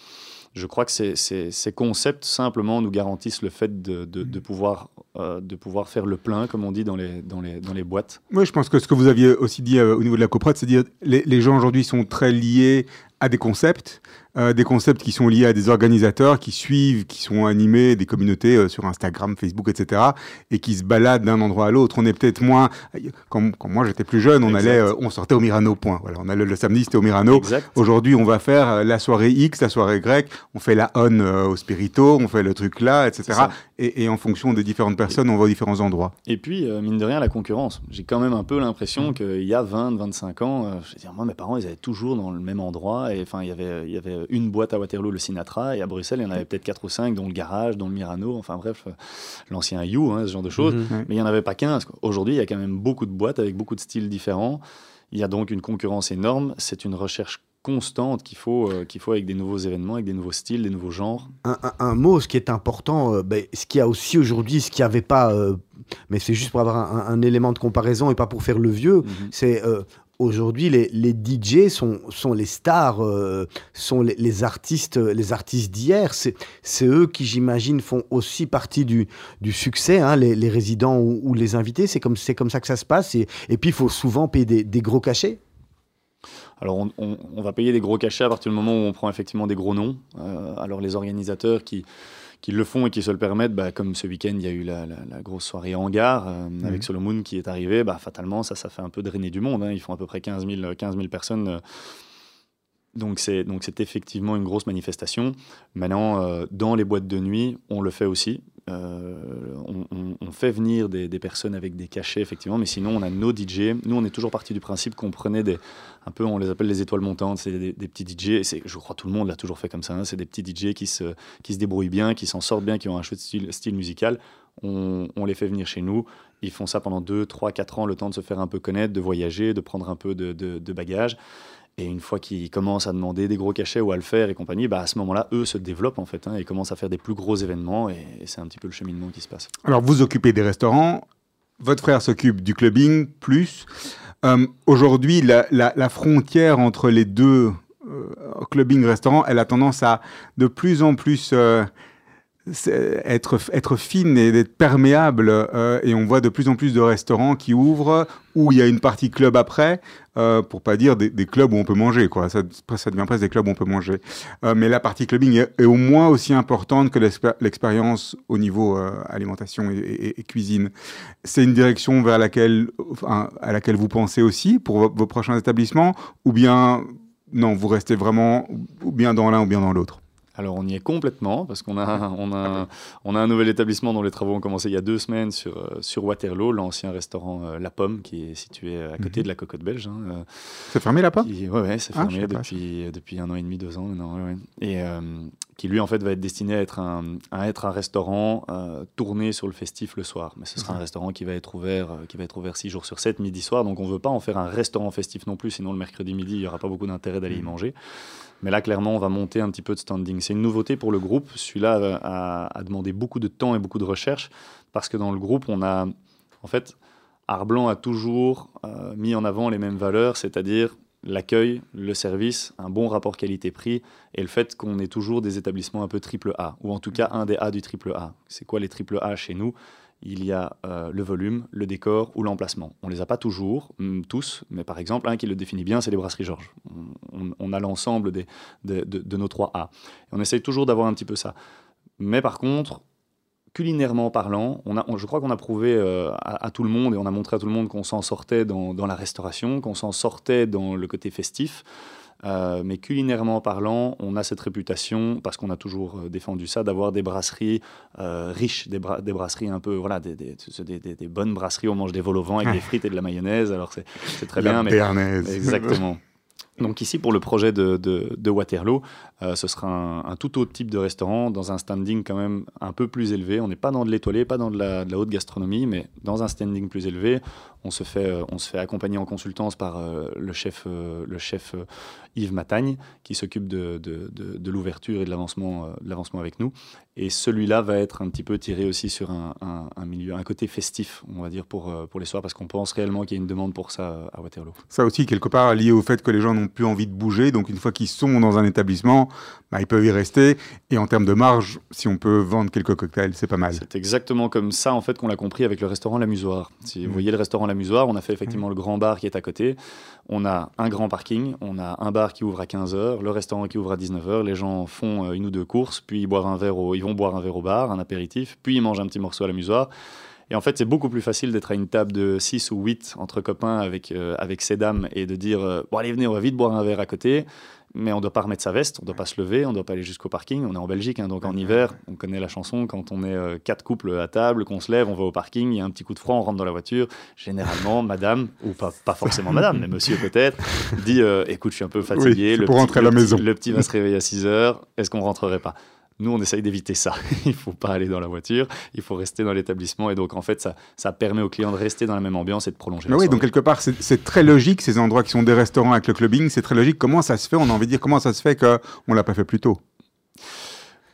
Je crois que ces, ces, concepts simplement nous garantissent le fait de, de, pouvoir, euh, de pouvoir faire le plein, comme on dit dans les, dans les, dans les boîtes. Oui, je pense que ce que vous aviez aussi dit au niveau de la coprode, c'est dire les, les gens aujourd'hui sont très liés à des concepts, euh, des concepts qui sont liés à des organisateurs qui suivent, qui sont animés, des communautés euh, sur Instagram, Facebook, etc., et qui se baladent d'un endroit à l'autre. On est peut-être moins. Quand, quand moi j'étais plus jeune, on allait, euh, on sortait au Mirano. Point. Voilà, on allait le samedi, c'était au Mirano. Aujourd'hui, on va faire la soirée X, la soirée Y. On fait la on au Spirito, on fait le truc là, etc. Et, et, en fonction des différentes personnes, on va aux différents endroits. Et puis, mine de rien, la concurrence. J'ai quand même un peu l'impression mmh. qu'il y a 20, 25 ans, je veux dire, moi, mes parents, ils allaient toujours dans le même endroit Sinatra. Et enfin, il y avait, il y avait une boîte à Waterloo, le Sinatra, et à Bruxelles, il y en avait peut-être quatre ou cinq, dont le Garage, dont le Mirano, enfin bref, l'ancien You, hein, ce genre de choses. Mhm. Mais il n'y en avait pas 15. quoi. Aujourd'hui, il y a quand même beaucoup de boîtes avec beaucoup de styles différents. Il y a donc une concurrence énorme. C'est une recherche constante qu'il faut, euh, qu'il faut avec des nouveaux événements, avec des nouveaux styles, des nouveaux genres. Un, un- un mot, ce qui est important, euh, ben, ce qu'il y a aussi aujourd'hui, ce qu'il n'y avait pas, euh, mais c'est juste pour avoir un, un élément de comparaison et pas pour faire le vieux, Mhm. c'est euh, aujourd'hui les, les DJ sont, sont les stars, euh, sont les, artistes, les artistes d'hier. C'est c'est eux qui, j'imagine, font aussi partie du, du succès, hein, les, les résidents ou, les invités. C'est comme, c'est comme ça que ça se passe. Et, et puis, il faut souvent payer des, des gros cachets. Alors, on, on- on va payer des gros cachets à partir du moment où on prend effectivement des gros noms. Euh, alors, les organisateurs qui, qui le font et qui se le permettent, bah, comme ce week-end, il y a eu la, la- la grosse soirée hangar euh, avec Solomon qui est arrivé, bah, fatalement, ça, ça fait un peu drainer du monde. hein. Ils font à peu près 15 000, 15 000 personnes. euh. donc, c'est donc c'est effectivement une grosse manifestation. Maintenant, euh, dans les boîtes de nuit, on le fait aussi. Euh, on, fait venir des, personnes avec des cachets, effectivement, mais sinon, on a nos DJ. Nous, on est toujours parti du principe qu'on prenait des, un peu, on les appelle les étoiles montantes, c'est des, petits DJ, et je crois tout le monde l'a toujours fait comme ça, hein. c'est des petits DJ qui se, qui se débrouillent bien, qui s'en sortent bien, qui ont un chouette style, musical. On, les fait venir chez nous, ils font ça pendant 2, 3, 4 ans, le temps de se faire un peu connaître, de voyager, de prendre un peu de, de bagages. Et une fois qu'ils commencent à demander des gros cachets ou à le faire et compagnie, bah à ce moment-là, eux se développent en fait hein, et commencent à faire des plus gros événements et, c'est un petit peu le cheminement qui se passe. Alors, vous occupez des restaurants, votre frère s'occupe du clubbing, plus. Euh, Aujourd'hui, la, frontière entre les deux, euh, clubbing-restaurant, elle a tendance à de plus en plus euh, être, fine et d'être perméable. euh, et on voit de plus en plus de restaurants qui ouvrent où il y a une partie club après, euh, pour pas dire des, clubs où on peut manger. Quoi. Ça, devient presque des clubs où on peut manger. Euh, mais la partie clubbing est, au moins aussi importante que l'expé- l'expérience au niveau euh, alimentation et, cuisine. C'est une direction vers laquelle, à laquelle vous pensez aussi pour vos, vos prochains établissements, ou bien non, vous restez vraiment ou bien dans l'un ou bien dans l'autre? Alors on y est complètement parce qu'on a, on a, on a un nouvel établissement dont les travaux ont commencé il y a deux semaines sur, euh, sur Waterloo, l'ancien restaurant euh, La Pomme qui est situé à côté Mhm. de la Cocotte Belge. hein, euh, C'est fermé là-bas qui, ouais, ouais, c'est Ah, fermé pas depuis, depuis un an et demi, deux ans maintenant. ouais, ouais. Et euh, qui lui en fait va être destiné à être un, à être un restaurant tourné sur le festif le soir. Mais ce sera un restaurant qui va être ouvert, qui va être ouvert six jours sur 7, midi soir. Donc on veut pas en faire un restaurant festif non plus, sinon le mercredi midi il y aura pas beaucoup d'intérêt d'aller y Mhm. manger. Mais là, clairement, on va monter un petit peu de standing. C'est une nouveauté pour le groupe. Celui-là a, demandé beaucoup de temps et beaucoup de recherche parce que dans le groupe, on a, en fait, Arblanc a toujours euh, mis en avant les mêmes valeurs, c'est-à-dire l'accueil, le service, un bon rapport qualité-prix et le fait qu'on ait toujours des établissements un peu triple A, ou en tout cas un des A du triple A. C'est quoi les triple A chez nous? Il y a euh, le volume, le décor ou l'emplacement. On les a pas toujours, hum, tous, mais par exemple, un qui le définit bien, c'est les brasseries Georges. On, a l'ensemble des- de, de- de nos trois A. Et on essaye toujours d'avoir un petit peu ça. Mais par contre, culinairement parlant, on a, on- je crois qu'on a prouvé euh, à, à tout le monde et on a montré à tout le monde qu'on s'en sortait dans, dans la restauration, qu'on s'en sortait dans le côté festif. Euh, mais culinairement parlant, on a cette réputation, parce qu'on a toujours euh, défendu ça, d'avoir des brasseries euh, riches, des, bra- des brasseries un peu, voilà, des, bonnes brasseries, on mange des vol au vent avec des frites et de la mayonnaise, alors c'est très La bien, mais béarnaise. Exactement. Donc ici, pour le projet de, Waterloo, euh, ce sera un, tout autre type de restaurant, dans un standing quand même un peu plus élevé. On n'est pas dans de l'étoilé, pas dans de la, haute gastronomie, mais dans un standing plus élevé. On se fait, euh, accompagner en consultance par euh, le chef, le chef Yves Matagne, qui s'occupe de, l'ouverture et de l'avancement avec nous. Et celui-là va être un petit peu tiré aussi sur un, un- un milieu, un côté festif, on va dire, pour, euh, pour les soirs, parce qu'on pense réellement qu'il y a une demande pour ça euh, à Waterloo. Ça aussi, quelque part, lié au fait que les gens n'ont plus envie de bouger. Donc, une fois qu'ils sont dans un établissement, bah, ils peuvent y rester. Et en termes de marge, si on peut vendre quelques cocktails, c'est pas mal. C'est exactement comme ça en fait qu'on l'a compris avec le restaurant L'Amusoir. Si vous Mhm. voyez le restaurant L'Amusoir, on a fait effectivement le grand bar qui est à côté. On a un grand parking, on a un bar qui ouvre à 15h, le restaurant qui ouvre à 19h. Les gens font euh, une ou deux courses, puis ils, boivent un verre au, ils vont boire un verre au bar, un apéritif, puis ils mangent un petit morceau à l'Amusoir. Et en fait, c'est beaucoup plus facile d'être à une table de 6 ou 8 entre copains avec, avec ces dames et de dire Bon, allez, venez, on va vite boire un verre à côté mais on ne doit pas remettre sa veste, on ne doit pas se lever, on ne doit pas aller jusqu'au parking. On est en Belgique, hein, donc en hiver, on connaît la chanson, quand on est euh, quatre couples à table, qu'on se lève, on va au parking, il y a un petit coup de froid, on rentre dans la voiture. Généralement, <laughs> madame, ou pas, pas forcément madame, mais monsieur peut-être, dit euh, Écoute, je suis un peu fatigué, le, pour rentrer à la maison. le petit va se réveiller à 6 heures, est-ce qu'on rentrerait pas? Nous, on essaye d'éviter ça. <laughs> il ne faut pas aller dans la voiture, il faut rester dans l'établissement. Et donc, en fait, ça, ça permet aux clients de rester dans la même ambiance et de prolonger. Mais oui, donc quelque part, c'est très logique, ces endroits qui sont des restaurants avec le clubbing, c'est très logique. Comment ça se fait? On a envie de dire comment ça se fait qu'on ne l'a pas fait plus tôt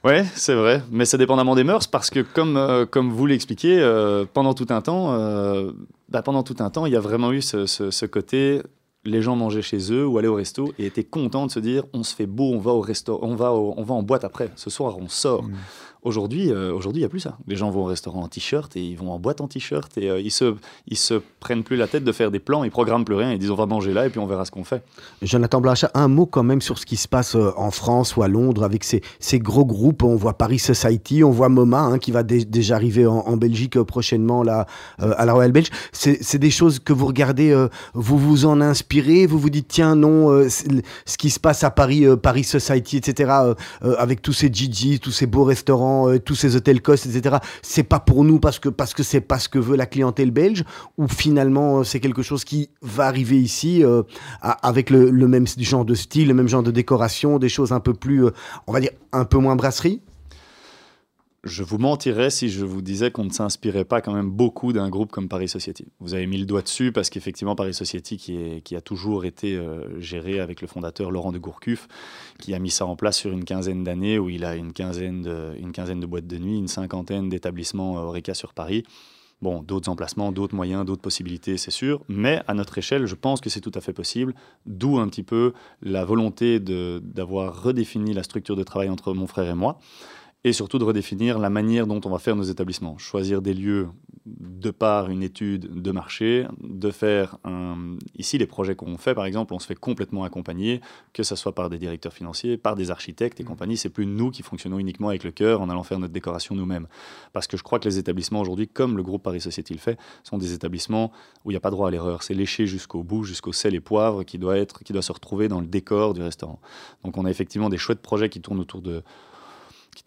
Ouais, c'est vrai, mais c'est dépendamment des mœurs parce que comme, euh, comme vous l'expliquez, euh, pendant tout un temps, euh, bah, pendant tout un temps, il y a vraiment eu ce, ce côté les gens mangeaient chez eux ou allaient au resto et étaient contents de se dire on se fait beau, on va au resto, on va, on va en boîte après. Ce soir, on sort. Mmh. Aujourd'hui, euh, aujourd'hui, il n'y a plus ça. Les gens vont au restaurant en t-shirt et ils vont en boîte en t-shirt et euh, ils se, ils se prennent plus la tête de faire des plans, ils programment plus rien, ils disent on va manger là et puis on verra ce qu'on fait. Jonathan Blanchat, un mot quand même sur ce qui se passe euh, en France ou à Londres avec ces, ces gros groupes. On voit Paris Society, on voit MoMA hein, qui va déjà arriver en, Belgique prochainement là, à la Royal Belge. C'est des choses que vous regardez, vous vous en inspirez, vous vous dites tiens non, ce qui se passe à Paris, Paris Society, etc. avec tous ces Gigi, tous ces beaux restaurants euh, tous ces hôtels cost, etc. C'est pas pour nous parce que parce que c'est pas ce que veut la clientèle belge, ou finalement euh, c'est quelque chose qui va arriver ici euh, avec le, le, même genre de style, le même genre de décoration, des choses un peu plus, on va dire, un peu moins brasserie? Je vous mentirais si je vous disais qu'on ne s'inspirait pas quand même beaucoup d'un groupe comme Paris Society. Vous avez mis le doigt dessus parce qu'effectivement Paris Society, qui, a toujours été euh, géré avec le fondateur Laurent de Gourcuff, qui a mis ça en place sur une quinzaine d'années, où il a une quinzaine, de, boîtes de nuit, une cinquantaine d'établissements euh, Oreca sur Paris. Bon, d'autres emplacements, d'autres moyens, d'autres possibilités, c'est sûr. Mais à notre échelle, je pense que c'est tout à fait possible. D'où un petit peu la volonté d'avoir redéfini la structure de travail entre mon frère et moi et surtout de redéfinir la manière dont on va faire nos établissements. Choisir des lieux de par une étude de marché, de faire un... Ici, les projets qu'on fait, par exemple, on se fait complètement accompagner, que ce soit par des directeurs financiers, par des architectes et mmh. compagnie. C'est plus nous qui fonctionnons uniquement avec le cœur en allant faire notre décoration nous-mêmes. Parce que je crois que les établissements aujourd'hui, comme le groupe Paris Society le fait, sont des établissements où il n'y a pas droit à l'erreur. C'est léché jusqu'au bout, jusqu'au sel et poivre qui doit, être, qui doit se retrouver dans le décor du restaurant. Donc on a effectivement des chouettes projets qui tournent autour de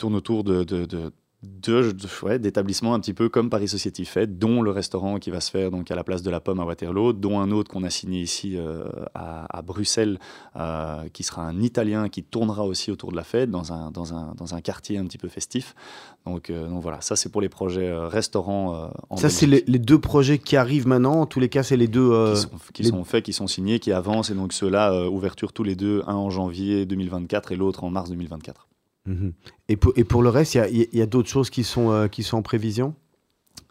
tourne autour de, de, de d'établissements un petit peu comme Paris Society fait, dont le restaurant qui va se faire donc à la place de la Pomme à Waterloo, dont un autre qu'on a signé ici euh, à, Bruxelles, euh, qui sera un Italien qui tournera aussi autour de la fête dans un, dans un, dans un quartier un petit peu festif. Donc, euh, donc voilà, ça c'est pour les projets restaurants. En ça c'est les, deux projets qui arrivent maintenant. En tous les cas, c'est les deux qui, sont, qui sont, faits, qui sont signés, qui avancent et donc ceux-là ouverture tous les deux, un en janvier 2024 et l'autre en mars 2024. Mhm. Et, pour, et, pour, le reste, il y a, d'autres choses qui sont, euh, qui sont en prévision?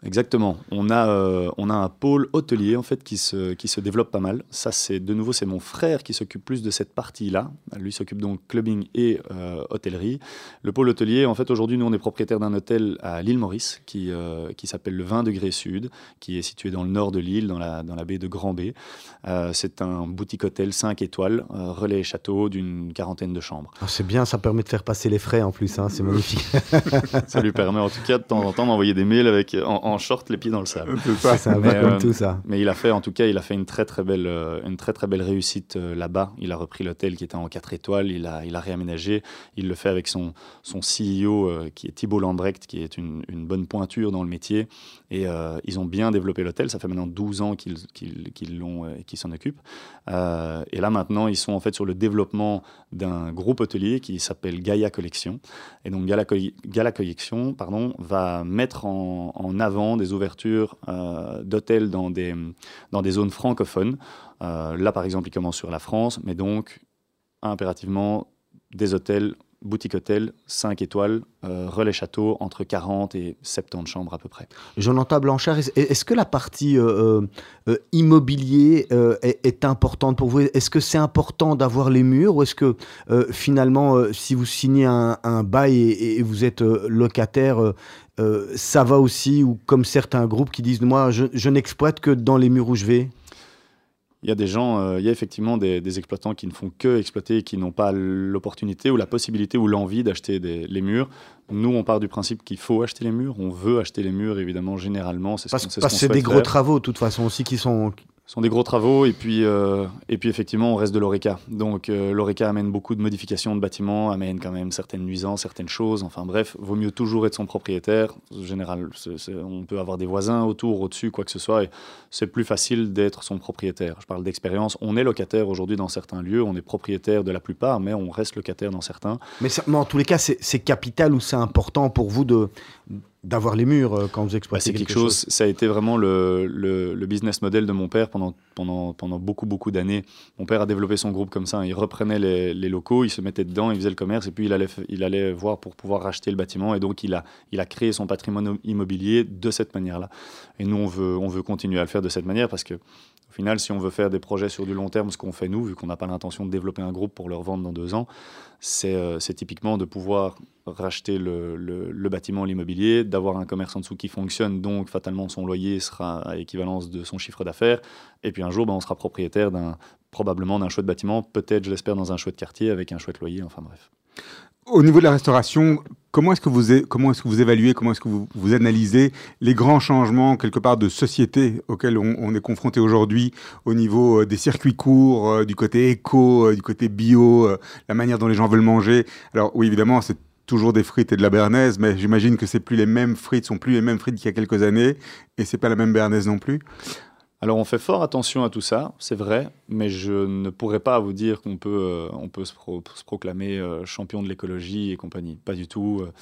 Exactement. On a, euh, on a un pôle hôtelier en fait qui se, qui se développe pas mal. Ça, c'est de nouveau, c'est mon frère qui s'occupe plus de cette partie-là. Lui s'occupe donc clubbing et euh, hôtellerie. Le pôle hôtelier, en fait, aujourd'hui, nous, on est propriétaire d'un hôtel à l'île Maurice qui, euh, qui s'appelle le 20 degrés sud, qui est situé dans le nord de l'île, dans la, dans la baie de Grand Bay. c'est un boutique hôtel 5 étoiles, relais château d'une quarantaine de chambres. Ah, c'est bien, ça permet de faire passer les frais en plus. Hein, c'est magnifique. <laughs> ça lui permet en tout cas de temps en temps d'envoyer des mails avec en, short, les pieds dans le sable. ça, mais, comme euh, tout ça. Mais il a fait, en tout cas, il a fait une très très belle, euh, une très très belle réussite euh, là-bas. Il a repris l'hôtel qui était en 4 étoiles, il a, il a réaménagé. Il le fait avec son, son CEO qui est Thibault Lambrecht, qui est une, une bonne pointure dans le métier. Et ils ont bien développé l'hôtel. Ça fait maintenant 12 ans qu'ils qu'ils s'en occupent. et là maintenant, ils sont en fait sur le développement d'un groupe hôtelier qui s'appelle Gaia Collection. Et donc Gaia, Collection, va mettre en, avant des ouvertures euh, d'hôtels dans des, dans des zones francophones. Euh, là, par exemple, il commence sur la France, mais donc impérativement des hôtels boutique hôtel, 5 étoiles, euh, relais château, entre 40 et 70 chambres à peu près. Jonathan Blanchard, est-ce que la partie euh, euh, immobilier est, importante pour vous? Est-ce que c'est important d'avoir les murs ou est-ce que finalement, si vous signez un, bail et, vous êtes locataire, ça va aussi Ou comme certains groupes qui disent, moi, je, je n'exploite que dans les murs où je vais? Il y a des gens, euh, il y a effectivement des, exploitants qui ne font que exploiter, qui n'ont pas l'opportunité ou la possibilité ou l'envie d'acheter les murs. Nous, on part du principe qu'il faut acheter les murs. On veut acheter les murs, évidemment, généralement. C'est parce, que c'est des gros travaux, de toute façon, aussi, qui sont, sont des gros travaux et puis, euh, et puis effectivement on reste de l'ORECA. Donc euh, l'ORECA amène beaucoup de modifications de bâtiments, amène quand même certaines nuisances, certaines choses. Enfin bref, vaut mieux toujours être son propriétaire. En général, on peut avoir des voisins autour, au-dessus, quoi que ce soit. C'est plus facile d'être son propriétaire. Je parle d'expérience. On est locataire aujourd'hui dans certains lieux, on est propriétaire de la plupart, mais on reste locataire dans certains. Mais, mais en tous les cas, c'est capital ou c'est important pour vous de d'avoir les murs euh, quand vous exploitez c'est quelque, chose, Ça a été vraiment le, le, business model de mon père pendant, pendant, pendant beaucoup, beaucoup d'années. Mon père a développé son groupe comme ça. Il reprenait les, les, locaux, il se mettait dedans, il faisait le commerce et puis il allait, il allait voir pour pouvoir racheter le bâtiment. Et donc, il a, il a créé son patrimoine immobilier de cette manière-là. Et nous, on veut, on veut continuer à le faire de cette manière parce que au final, si on veut faire des projets sur du long terme, ce qu'on fait nous, vu qu'on n'a pas l'intention de développer un groupe pour le revendre dans deux ans, c'est euh, typiquement de pouvoir racheter le, bâtiment, l'immobilier, d'avoir un commerce en dessous qui fonctionne, donc fatalement son loyer sera à équivalence de son chiffre d'affaires, et puis un jour, ben, on sera propriétaire probablement d'un chouette bâtiment, peut-être, je l'espère, dans un chouette quartier avec un chouette loyer, enfin bref. Au niveau de la restauration, comment est-ce que vous, comment est-ce que vous évaluez, comment est-ce que vous, analysez les grands changements, quelque part, de société auxquels on, est confronté aujourd'hui au niveau euh, des circuits courts, euh, du côté éco, euh, du côté bio, la manière dont les gens veulent manger? Alors oui, évidemment, c'est toujours des frites et de la bernaise, mais j'imagine que c'est plus les mêmes frites, sont plus les mêmes frites qu'il y a quelques années, et c'est pas la même bernaise non plus. Alors on fait fort attention à tout ça, c'est vrai, mais je ne pourrais pas vous dire qu'on peut, euh, on peut se, proclamer euh, champion de l'écologie et compagnie. Pas du tout. Euh,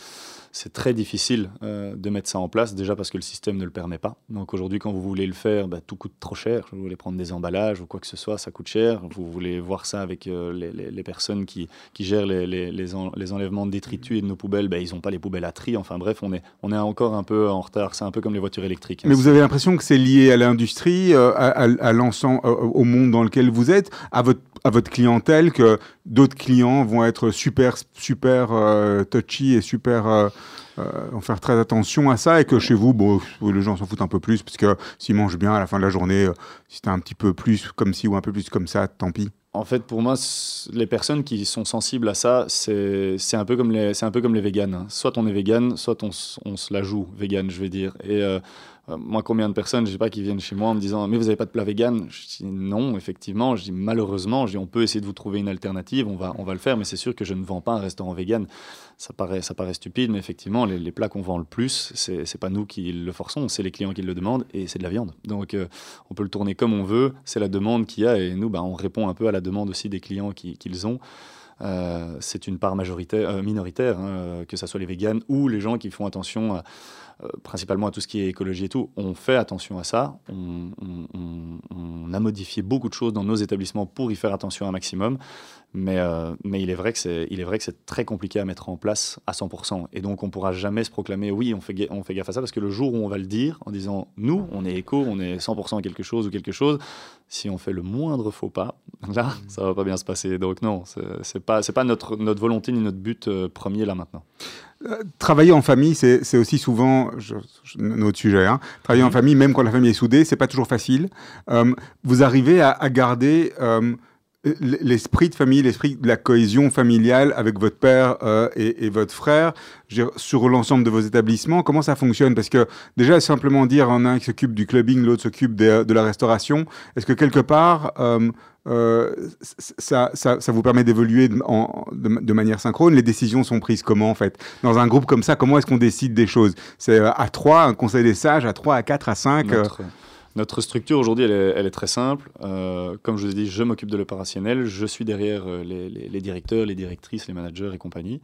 c'est très difficile de mettre ça en place, déjà parce que le système ne le permet pas. Donc aujourd'hui, quand vous voulez le faire, bah, tout coûte trop cher. Vous voulez prendre des emballages ou quoi que ce soit, ça coûte cher. Vous voulez voir ça avec les, personnes qui, gèrent les, enlèvements de détritus et de nos poubelles, bah, ils n'ont pas les poubelles à tri. Enfin bref, on est, on est encore un peu en retard. C'est un peu comme les voitures électriques. Mais vous avez l'impression que c'est lié à l'industrie, à, l'ensemble, au monde dans lequel vous êtes, à votre, clientèle, que d'autres clients vont être super, super euh, touchy et super. Euh, euh, faire très attention à ça et que chez vous, bon, les gens s'en foutent un peu plus parce que s'ils mangent bien à la fin de la journée, si c'était un petit peu plus comme ci ou un peu plus comme ça, tant pis. En fait, pour moi, les personnes qui sont sensibles à ça, c'est un peu comme les, c'est un peu comme les véganes. Soit on est vegan, soit on, se la joue vegan, je vais dire. Et euh, moi, combien de personnes, je sais pas, qui viennent chez moi en me disant Mais vous n'avez pas de plat vegan? Je dis Non, effectivement. Je dis Malheureusement, je dis, on peut essayer de vous trouver une alternative, on va, on va le faire, mais c'est sûr que je ne vends pas un restaurant vegan. Ça paraît, ça paraît stupide, mais effectivement, les, plats qu'on vend le plus, c'est n'est pas nous qui le forçons, c'est les clients qui le demandent et c'est de la viande. Donc, euh, on peut le tourner comme on veut, c'est la demande qu'il y a et nous, bah, on répond un peu à la demande aussi des clients qu'ils ont. Euh, c'est une part majoritaire, minoritaire, hein, que ce soit les véganes ou les gens qui font attention à euh, principalement à tout ce qui est écologie et tout, on fait attention à ça. On, a modifié beaucoup de choses dans nos établissements pour y faire attention un maximum. Mais, euh, mais il est vrai que c'est très compliqué à mettre en place à 100%. Et donc, on ne pourra jamais se proclamer, oui, on fait, on fait gaffe à ça, parce que le jour où on va le dire, en disant, nous, on est éco, on est 100% quelque chose ou quelque chose, si on fait le moindre faux pas, <laughs> là, mmh. ça va pas bien se passer. Donc non, c'est pas, pas notre, notre volonté ni notre but euh, premier là maintenant. Euh, travailler en famille, c'est aussi souvent notre sujet. Hein. Travailler en mmh. famille, même quand la famille est soudée, c'est pas toujours facile. Vous arrivez à, à garder l'esprit de famille, l'esprit de la cohésion familiale avec votre père euh, et, votre frère sur l'ensemble de vos établissements. Comment ça fonctionne? Parce que déjà, simplement dire en un qui s'occupe du clubbing, l'autre s'occupe de, la restauration, est-ce que quelque part, euh, euh, ça, ça, vous permet d'évoluer de, manière synchrone? Les décisions sont prises comment en fait? Dans un groupe comme ça, comment est-ce qu'on décide des choses? C'est à trois, un conseil des sages, à trois, à quatre, à cinq notre structure aujourd'hui, elle, est très simple. Euh, comme je vous ai dit, je m'occupe de l'opérationnel. Je suis derrière euh, les, directeurs, les directrices, les managers et compagnie.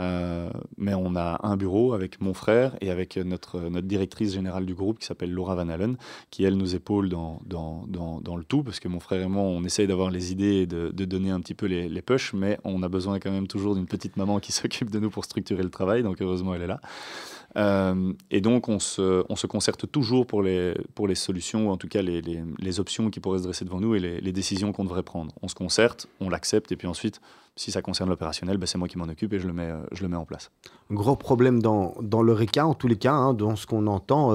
Euh, mais on a un bureau avec mon frère et avec notre, notre directrice générale du groupe qui s'appelle Laura Van Allen, qui elle nous épaule dans, le tout, parce que mon frère et moi, on essaye d'avoir les idées et de, de, donner un petit peu les, les pushs, mais on a besoin quand même toujours d'une petite maman qui <laughs> s'occupe de nous pour structurer le travail, donc heureusement elle est là. Euh, et donc, on se, on se, concerte toujours pour les, solutions, ou en tout cas les options qui pourraient se dresser devant nous et les, les décisions qu'on devrait prendre. On se concerte, on l'accepte, et puis ensuite, si ça concerne l'opérationnel, ben, c'est moi qui m'en occupe et je le mets, je le mets en place. Gros problème dans, dans le RECA, en tous les cas, hein, dans ce qu'on entend,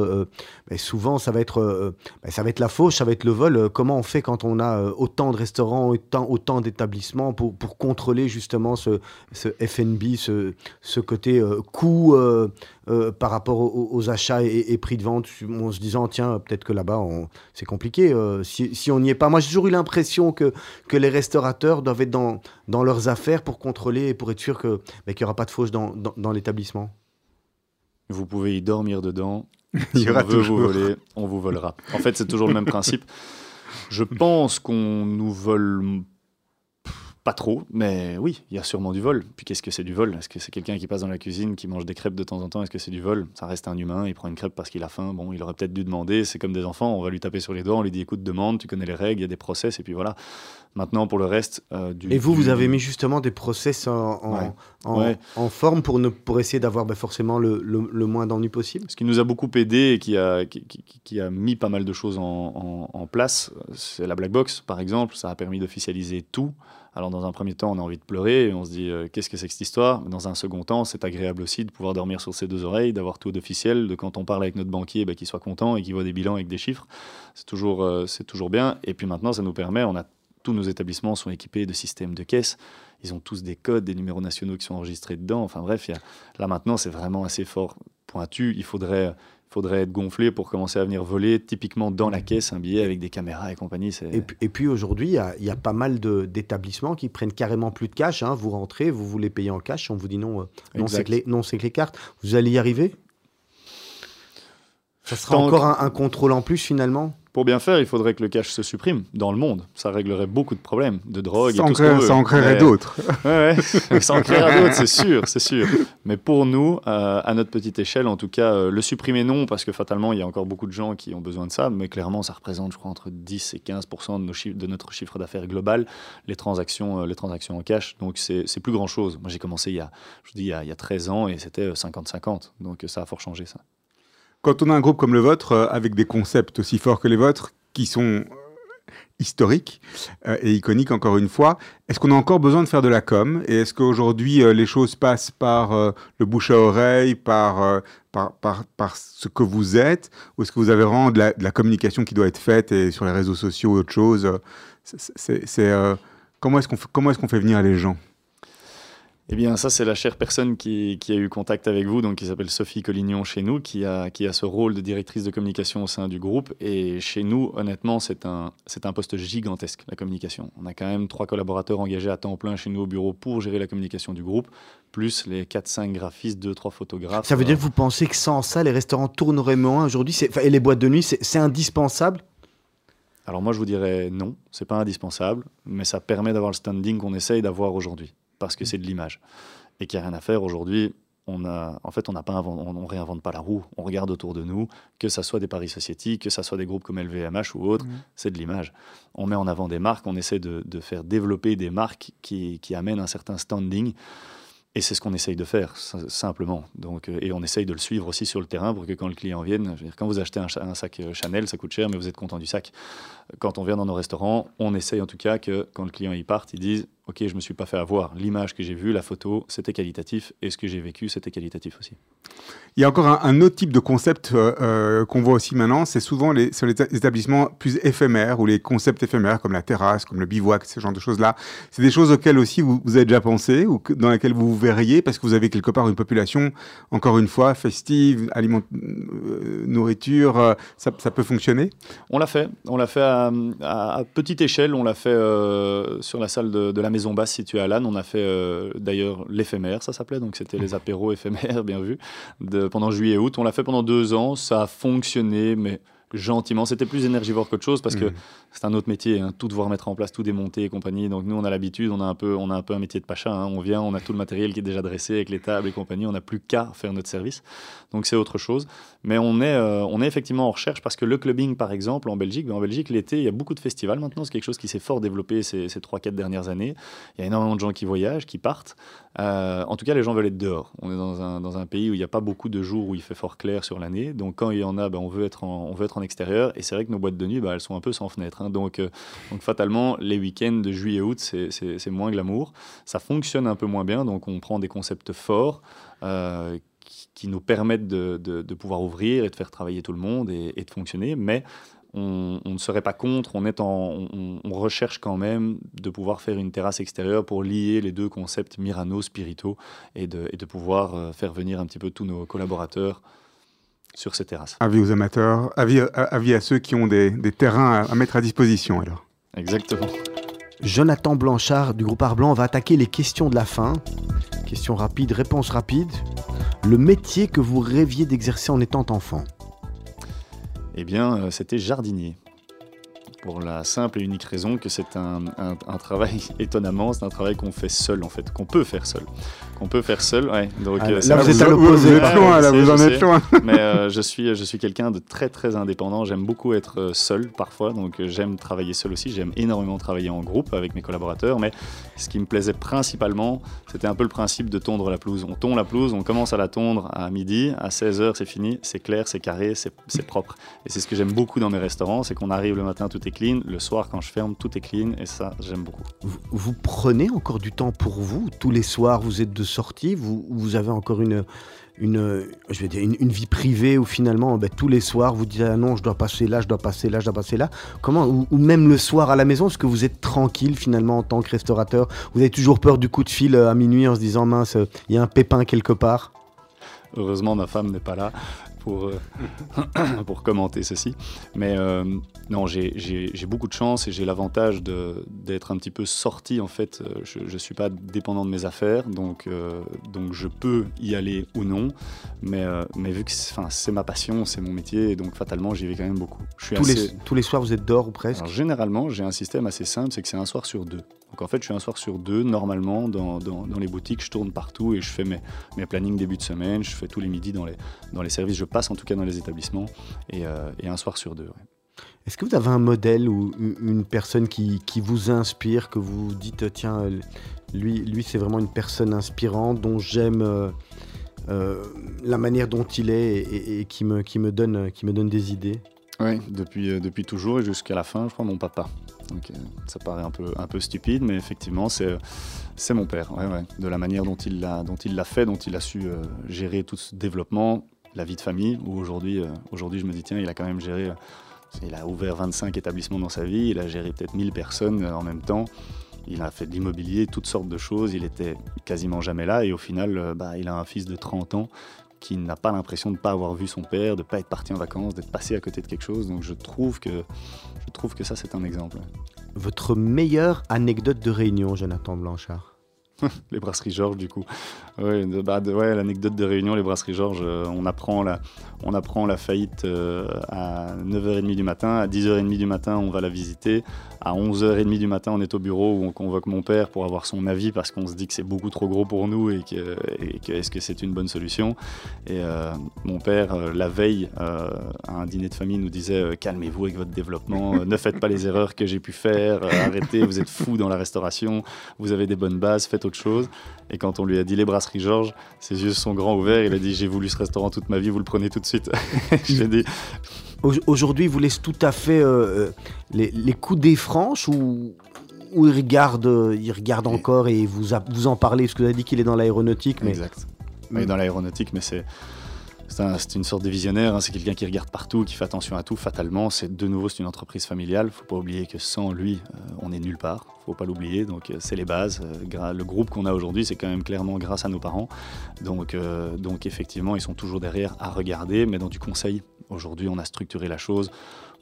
ben, souvent ça va, être, ben, ça va être la fauche, ça va être le vol. comment on fait quand on a autant de restaurants, autant, d'établissements pour, pour contrôler justement ce, ce FNB, ce, ce côté coût euh, par rapport aux, achats et, prix de vente, en se disant, tiens, peut-être que là-bas, c'est compliqué. Euh, si, on n'y est pas. Moi, j'ai toujours eu l'impression que, que les restaurateurs doivent être dans, dans leurs affaires pour contrôler et pour être sûr que, bah, qu'il n'y aura pas de fauche dans, dans, l'établissement? Vous pouvez y dormir dedans. <laughs> Si on veut vous voler, on vous volera. En fait, c'est toujours le même <laughs> principe. Je pense qu'on nous vole pas trop, mais oui, il y a sûrement du vol. Puis qu'est-ce que c'est du vol? Est-ce que c'est quelqu'un qui passe dans la cuisine, qui mange des crêpes de temps en temps? Est-ce que c'est du vol? Ça reste un humain, il prend une crêpe parce qu'il a faim. Bon, il aurait peut-être dû demander. C'est comme des enfants, on va lui taper sur les doigts, on lui dit écoute, demande, tu connais les règles, il y a des process, et puis voilà. Maintenant, pour le reste. Euh, du, et vous, vous avez mis justement des process en, en, forme pour, ne, pour essayer d'avoir bah, forcément le, le, moins d'ennuis possible? Ce qui nous a beaucoup aidé et qui a, qui, qui a mis pas mal de choses en, en place, c'est la black box, par exemple. Ça a permis d'officialiser tout. Alors dans un premier temps, on a envie de pleurer, et on se dit euh, qu'est-ce que c'est que cette histoire? Dans un second temps, c'est agréable aussi de pouvoir dormir sur ses deux oreilles, d'avoir tout d'officiel, de quand on parle avec notre banquier, bah, qu'il soit content et qu'il voit des bilans avec des chiffres. C'est toujours, euh, c'est toujours bien. Et puis maintenant, ça nous permet, on a tous nos établissements sont équipés de systèmes de caisse. Ils ont tous des codes, des numéros nationaux qui sont enregistrés dedans. Enfin bref, là maintenant, c'est vraiment assez fort pointu. Il faudrait faudrait être gonflé pour commencer à venir voler typiquement dans la caisse un billet avec des caméras et compagnie. Et, et, puis aujourd'hui, il y, a pas mal d'établissements qui prennent carrément plus de cash. Hein. Vous rentrez, vous voulez payer en cash, on vous dit non, euh, non c'est que, que, les cartes. Vous allez y arriver? Ça sera encore un, contrôle en plus finalement? Pour bien faire, il faudrait que le cash se supprime dans le monde. Ça réglerait beaucoup de problèmes, de drogue ça et tout ce Ça en créerait d'autres. <laughs> ouais, ça en créerait d'autres, c'est sûr, c'est sûr. Mais pour nous, euh, à notre petite échelle, en tout cas, euh, le supprimer non, parce que fatalement, il y a encore beaucoup de gens qui ont besoin de ça. Mais clairement, ça représente, je crois, entre 10 et 15 de, nos de notre chiffre d'affaires global, les transactions, euh, les transactions en cash. Donc, c'est plus grand-chose. Moi, j'ai commencé il y, a, je dis, il, y a, il y a 13 ans et c'était 50-50. Donc, ça a fort changé, ça. Quand on a un groupe comme le vôtre, euh, avec des concepts aussi forts que les vôtres, qui sont euh, historiques euh, et iconiques encore une fois, est-ce qu'on a encore besoin de faire de la com? Et est-ce qu'aujourd'hui les choses passent par le bouche à oreille, par, par, par, ce que vous êtes? Ou est-ce que vous avez vraiment de la, communication qui doit être faite et sur les réseaux sociaux ou autre chose? Comment est-ce qu'on comment est-ce qu'on fait venir les gens? Eh bien, ça, c'est la chère personne qui, a eu contact avec vous, donc qui s'appelle Sophie Collignon chez nous, qui a, qui a ce rôle de directrice de communication au sein du groupe. Et chez nous, honnêtement, c'est un, c'est un poste gigantesque, la communication. On a quand même trois collaborateurs engagés à temps plein chez nous au bureau pour gérer la communication du groupe, plus les 4-5 graphistes, 2-3 photographes. Ça veut dire que vous pensez que sans ça, les restaurants tourneraient moins aujourd'hui Et les boîtes de nuit, c'est, c'est indispensable? Alors moi je vous dirais non, c'est pas indispensable, mais ça permet d'avoir le standing qu'on essaye d'avoir aujourd'hui parce que c'est de l'image. Et qu'il n'y a rien à faire aujourd'hui. On a, en fait, on n'a pas on, réinvente pas la roue. On regarde autour de nous, que ça soit des paris society, que ça soit des groupes comme LVMH ou autres, c'est de l'image. On met en avant des marques, on essaie de, faire développer des marques qui, qui amènent un certain standing. Et c'est ce qu'on essaye de faire, simplement. Donc, euh, et on essaye de le suivre aussi sur le terrain pour que quand le client vienne, je veux dire, quand vous achetez un, un, sac euh, Chanel, ça coûte cher, mais vous êtes content du sac. Quand on vient dans nos restaurants, on essaye en tout cas que quand le client y parte, il dise ok, je me suis pas fait avoir. L'image que j'ai vue, la photo, c'était qualitatif, et ce que j'ai vécu, c'était qualitatif aussi. Il y a encore un, autre type de concept euh, euh, qu'on voit aussi maintenant, c'est souvent les, sur les établissements plus éphémères, ou les concepts éphémères, comme la terrasse, comme le bivouac, ce genre de choses-là. C'est des choses auxquelles aussi vous, avez déjà pensé, ou dans lesquelles vous vous verriez, parce que vous avez quelque part une population, encore une fois, festive, aliment, euh, nourriture, ça, peut fonctionner? On l'a fait, on l'a fait à, petite échelle, on l'a fait sur la salle de, de la maison maison basse située à Lannes. On a fait euh, d'ailleurs l'éphémère, ça s'appelait, donc c'était les <laughs> apéros éphémères, bien vu, de, pendant juillet et août. On l'a fait pendant deux ans, ça a fonctionné, mais gentiment. C'était plus énergivore qu'autre chose parce que mmh. c'est un autre métier, hein, tout devoir mettre en place, tout démonter et compagnie. Donc nous, on a l'habitude, on a un peu, on a un peu un métier de pacha. Hein. On vient, on a tout le matériel qui est déjà dressé avec les tables et compagnie. On n'a plus qu'à faire notre service. Donc c'est autre chose. Mais on est, euh, on est effectivement en recherche parce que le clubbing, par exemple, en Belgique, ben, en Belgique, l'été, il y a beaucoup de festivals maintenant. C'est quelque chose qui s'est fort développé ces, ces 3-4 dernières années. Il y a énormément de gens qui voyagent, qui partent. Euh, en tout cas, les gens veulent être dehors. On est dans un, dans un pays où il n'y a pas beaucoup de jours où il fait fort clair sur l'année. Donc quand il y en a, ben, on, veut être en, on veut être en extérieur. Et c'est vrai que nos boîtes de nuit, bah, elles sont un peu sans fenêtre. Hein. donc, euh, donc fatalement, les week-ends de juillet-août, c'est moins glamour. Ça fonctionne un peu moins bien. Donc on prend des concepts forts. Euh, qui, nous permettent de, de, pouvoir ouvrir et de faire travailler tout le monde et, et de fonctionner. Mais on, ne serait pas contre, on, est en, on, recherche quand même de pouvoir faire une terrasse extérieure pour lier les deux concepts Mirano, Spirito, et de, et de pouvoir euh, faire venir un petit peu tous nos collaborateurs sur ces terrasses. Avis aux amateurs, avis, avis à ceux qui ont des, des terrains à, mettre à disposition alors. Exactement. Jonathan Blanchard du groupe Arblanc va attaquer les questions de la fin. Questions rapides, réponses rapides. Le métier que vous rêviez d'exercer en étant enfant? Eh bien, euh, c'était jardinier. Pour la simple et unique raison que c'est un, travail, <laughs> étonnamment, c'est un travail qu'on fait seul, en fait, qu'on peut faire seul qu'on peut faire seul. Ouais. Donc, ah, euh, là, vous êtes à l'opposé. Vous loin, là, vous en êtes loin. <laughs> Mais euh, je suis, je suis quelqu'un de très, très indépendant. J'aime beaucoup être euh, seul parfois. Donc, j'aime travailler seul aussi. J'aime énormément travailler en groupe avec mes collaborateurs. Mais ce qui me plaisait principalement, c'était un peu le principe de tondre la pelouse. On tond la pelouse, on commence à la tondre à midi. À 16h, c'est fini. C'est clair, c'est carré, c'est propre. Et c'est ce que j'aime beaucoup dans mes restaurants. C'est qu'on arrive le matin, tout est clean. Le soir, quand je ferme, tout est clean. Et ça, j'aime beaucoup. Vous, vous prenez encore du temps pour vous? Tous les soirs, vous êtes de sortie, vous, vous avez encore une, une, je vais dire, une, vie privée où finalement, ben, tous les soirs, vous dites ah non, je dois passer là, je dois passer là, je dois passer là. Comment ou, même le soir à la maison, est-ce que vous êtes tranquille finalement en tant que restaurateur? Vous avez toujours peur du coup de fil euh, à minuit en se disant mince, il y a un pépin quelque part? Heureusement, ma femme n'est pas là pour, euh, <clears throat> pour commenter ceci. Mais euh, non, j'ai beaucoup de chance et j'ai l'avantage d'être un petit peu sorti. En fait, euh, je ne suis pas dépendant de mes affaires, donc, donc je peux y aller ou non. Mais, mais vu que c'est ma passion, c'est mon métier, donc fatalement, j'y vais quand même beaucoup. Je suis tous, les, tous les soirs, vous êtes dehors ou presque? Généralement, j'ai un système assez simple, c'est que c'est un soir sur deux. Donc en fait, je suis un soir sur deux, normalement, dans, dans, les boutiques, je tourne partout et je fais mes, mes plannings début de semaine, je fais tous les midis dans les, dans les services, je passe en tout cas dans les établissements, et, euh, et un soir sur deux. Est-ce que vous avez un modèle ou une personne qui, qui vous inspire, que vous dites, tiens, lui, lui c'est vraiment une personne inspirante dont j'aime euh, euh, la manière dont il est et, et, qui, me, qui, me donne, qui me donne des idées? Oui, depuis, depuis toujours et jusqu'à la fin, je crois, mon papa. Donc, euh, ça paraît un peu, un peu stupide, mais effectivement, c'est, c'est mon père. De la manière dont il, l'a, dont il l'a fait, dont il a su euh, gérer tout ce développement, la vie de famille, où aujourd'hui, euh, aujourd'hui je me dis, tiens, il a quand même géré, il a ouvert 25 établissements dans sa vie, il a géré peut-être 1000 personnes en même temps. Il a fait de l'immobilier, toutes sortes de choses. Il était quasiment jamais là. Et au final, bah, il a un fils de 30 ans qui n'a pas l'impression de ne pas avoir vu son père, de ne pas être parti en vacances, d'être passé à côté de quelque chose. Donc je trouve que, je trouve que ça, c'est un exemple. Votre meilleure anecdote de réunion, Jonathan Blanchard? <laughs> les brasseries Georges, du coup. Oui, bah, ouais, l'anecdote de réunion, les brasseries Georges, euh, on, apprend la, on apprend la faillite euh, à 9h30 du matin. À 10h30 du matin, on va la visiter. À 11h30 du matin, on est au bureau où on convoque mon père pour avoir son avis parce qu'on se dit que c'est beaucoup trop gros pour nous et que, est-ce que c'est une bonne solution? Et euh, mon père, la veille, à un dîner de famille, nous disait calmez-vous avec votre développement, ne faites pas les erreurs que j'ai pu faire, arrêtez, vous êtes fou dans la restauration, vous avez des bonnes bases, faites autre chose. Et quand on lui a dit les brasseries Georges, ses yeux sont grands ouverts. Il a dit J'ai voulu ce restaurant toute ma vie, vous le prenez tout de suite. <laughs> J'ai dit. Aujourd'hui, vous laisse tout à fait euh, les, les, coups des franches ou, ou il regarde, euh, il regarde encore et vous, vous en parlez Parce que vous avez dit qu'il est dans l'aéronautique. Mais... Exact. Il est dans l'aéronautique, mais c'est c'est une sorte de visionnaire, hein. c'est quelqu'un qui regarde partout, qui fait attention à tout. Fatalement, c'est de nouveau c'est une entreprise familiale. Faut pas oublier que sans lui, euh, on est nulle part. Faut pas l'oublier. Donc euh, c'est les bases. Euh, le groupe qu'on a aujourd'hui, c'est quand même clairement grâce à nos parents. Donc donc effectivement, ils sont toujours derrière à regarder, mais dans du conseil. Aujourd'hui, on a structuré la chose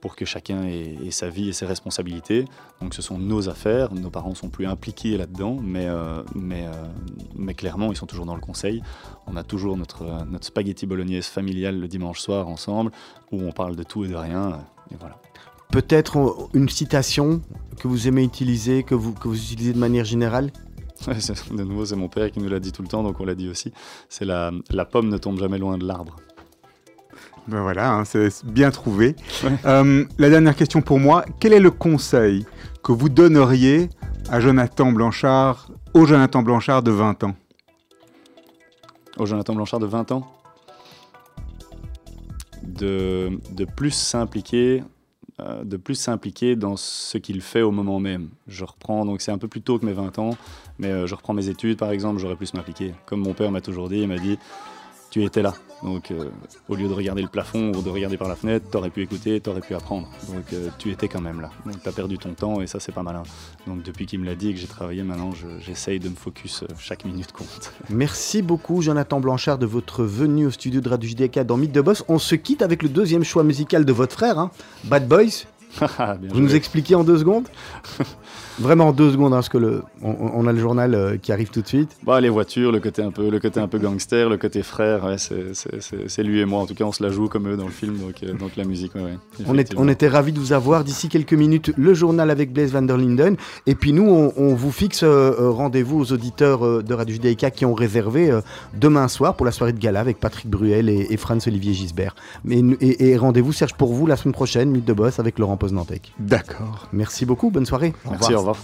pour que chacun ait, sa vie et ses responsabilités. Donc ce sont nos affaires, nos parents sont plus impliqués là-dedans, mais, euh, mais, euh, mais clairement ils sont toujours dans le conseil. On a toujours notre, notre spaghetti bolognaise familiale le dimanche soir ensemble, où on parle de tout et de rien. Et voilà. Peut-être une citation que vous aimez utiliser, que vous, que vous utilisez de manière générale? <laughs> De nouveau, c'est mon père qui nous l'a dit tout le temps, donc on l'a dit aussi. C'est la, la pomme ne tombe jamais loin de l'arbre. Ben voilà, hein, c'est bien trouvé. Euh, la dernière question pour moi, quel est le conseil que vous donneriez à Jonathan Blanchard, au Jonathan Blanchard de 20 ans? Au Jonathan Blanchard de 20 ans? De, de plus s'impliquer euh, de plus s'impliquer dans ce qu'il fait au moment même. Je reprends, donc c'est un peu plus tôt que mes 20 ans, mais euh, je reprends mes études par exemple, j'aurais plus m'impliquer. Comme mon père m'a toujours dit, il m'a dit tu étais là. Donc, euh, au lieu de regarder le plafond ou de regarder par la fenêtre, t'aurais pu écouter, t'aurais pu apprendre. Donc, euh, tu étais quand même là. Donc, t'as perdu ton temps et ça, c'est pas malin. Donc, depuis qu'il me l'a dit et que j'ai travaillé, maintenant, j'essaye de me focus euh, chaque minute compte. <laughs> Merci beaucoup, Jonathan Blanchard, de votre venue au studio de Radio JDK dans Mythe de Boss. On se quitte avec le deuxième choix musical de votre frère, hein, Bad Boys. <laughs> Vous nous expliquez en deux secondes <laughs> Vraiment en deux secondes, hein, parce que le, on, a le journal euh, qui arrive tout de suite. Bah, les voitures, le côté un peu, le côté un peu gangster, le côté frère, ouais, c'est lui et moi. En tout cas, on se la joue comme eux dans le film, donc, euh, donc la musique. Ouais, on, est, on, était ravis de vous avoir. D'ici quelques minutes, le journal avec Blaise van der Linden. Et puis nous, on, vous fixe euh, rendez-vous aux auditeurs de Radio Judaïka qui ont réservé demain soir pour la soirée de gala avec Patrick Bruel et, et Franz-Olivier Gisbert. Et rendez-vous, Serge, pour vous la semaine prochaine, Mythe de Boss avec Laurent D'accord. Merci beaucoup, bonne soirée. Merci, au revoir.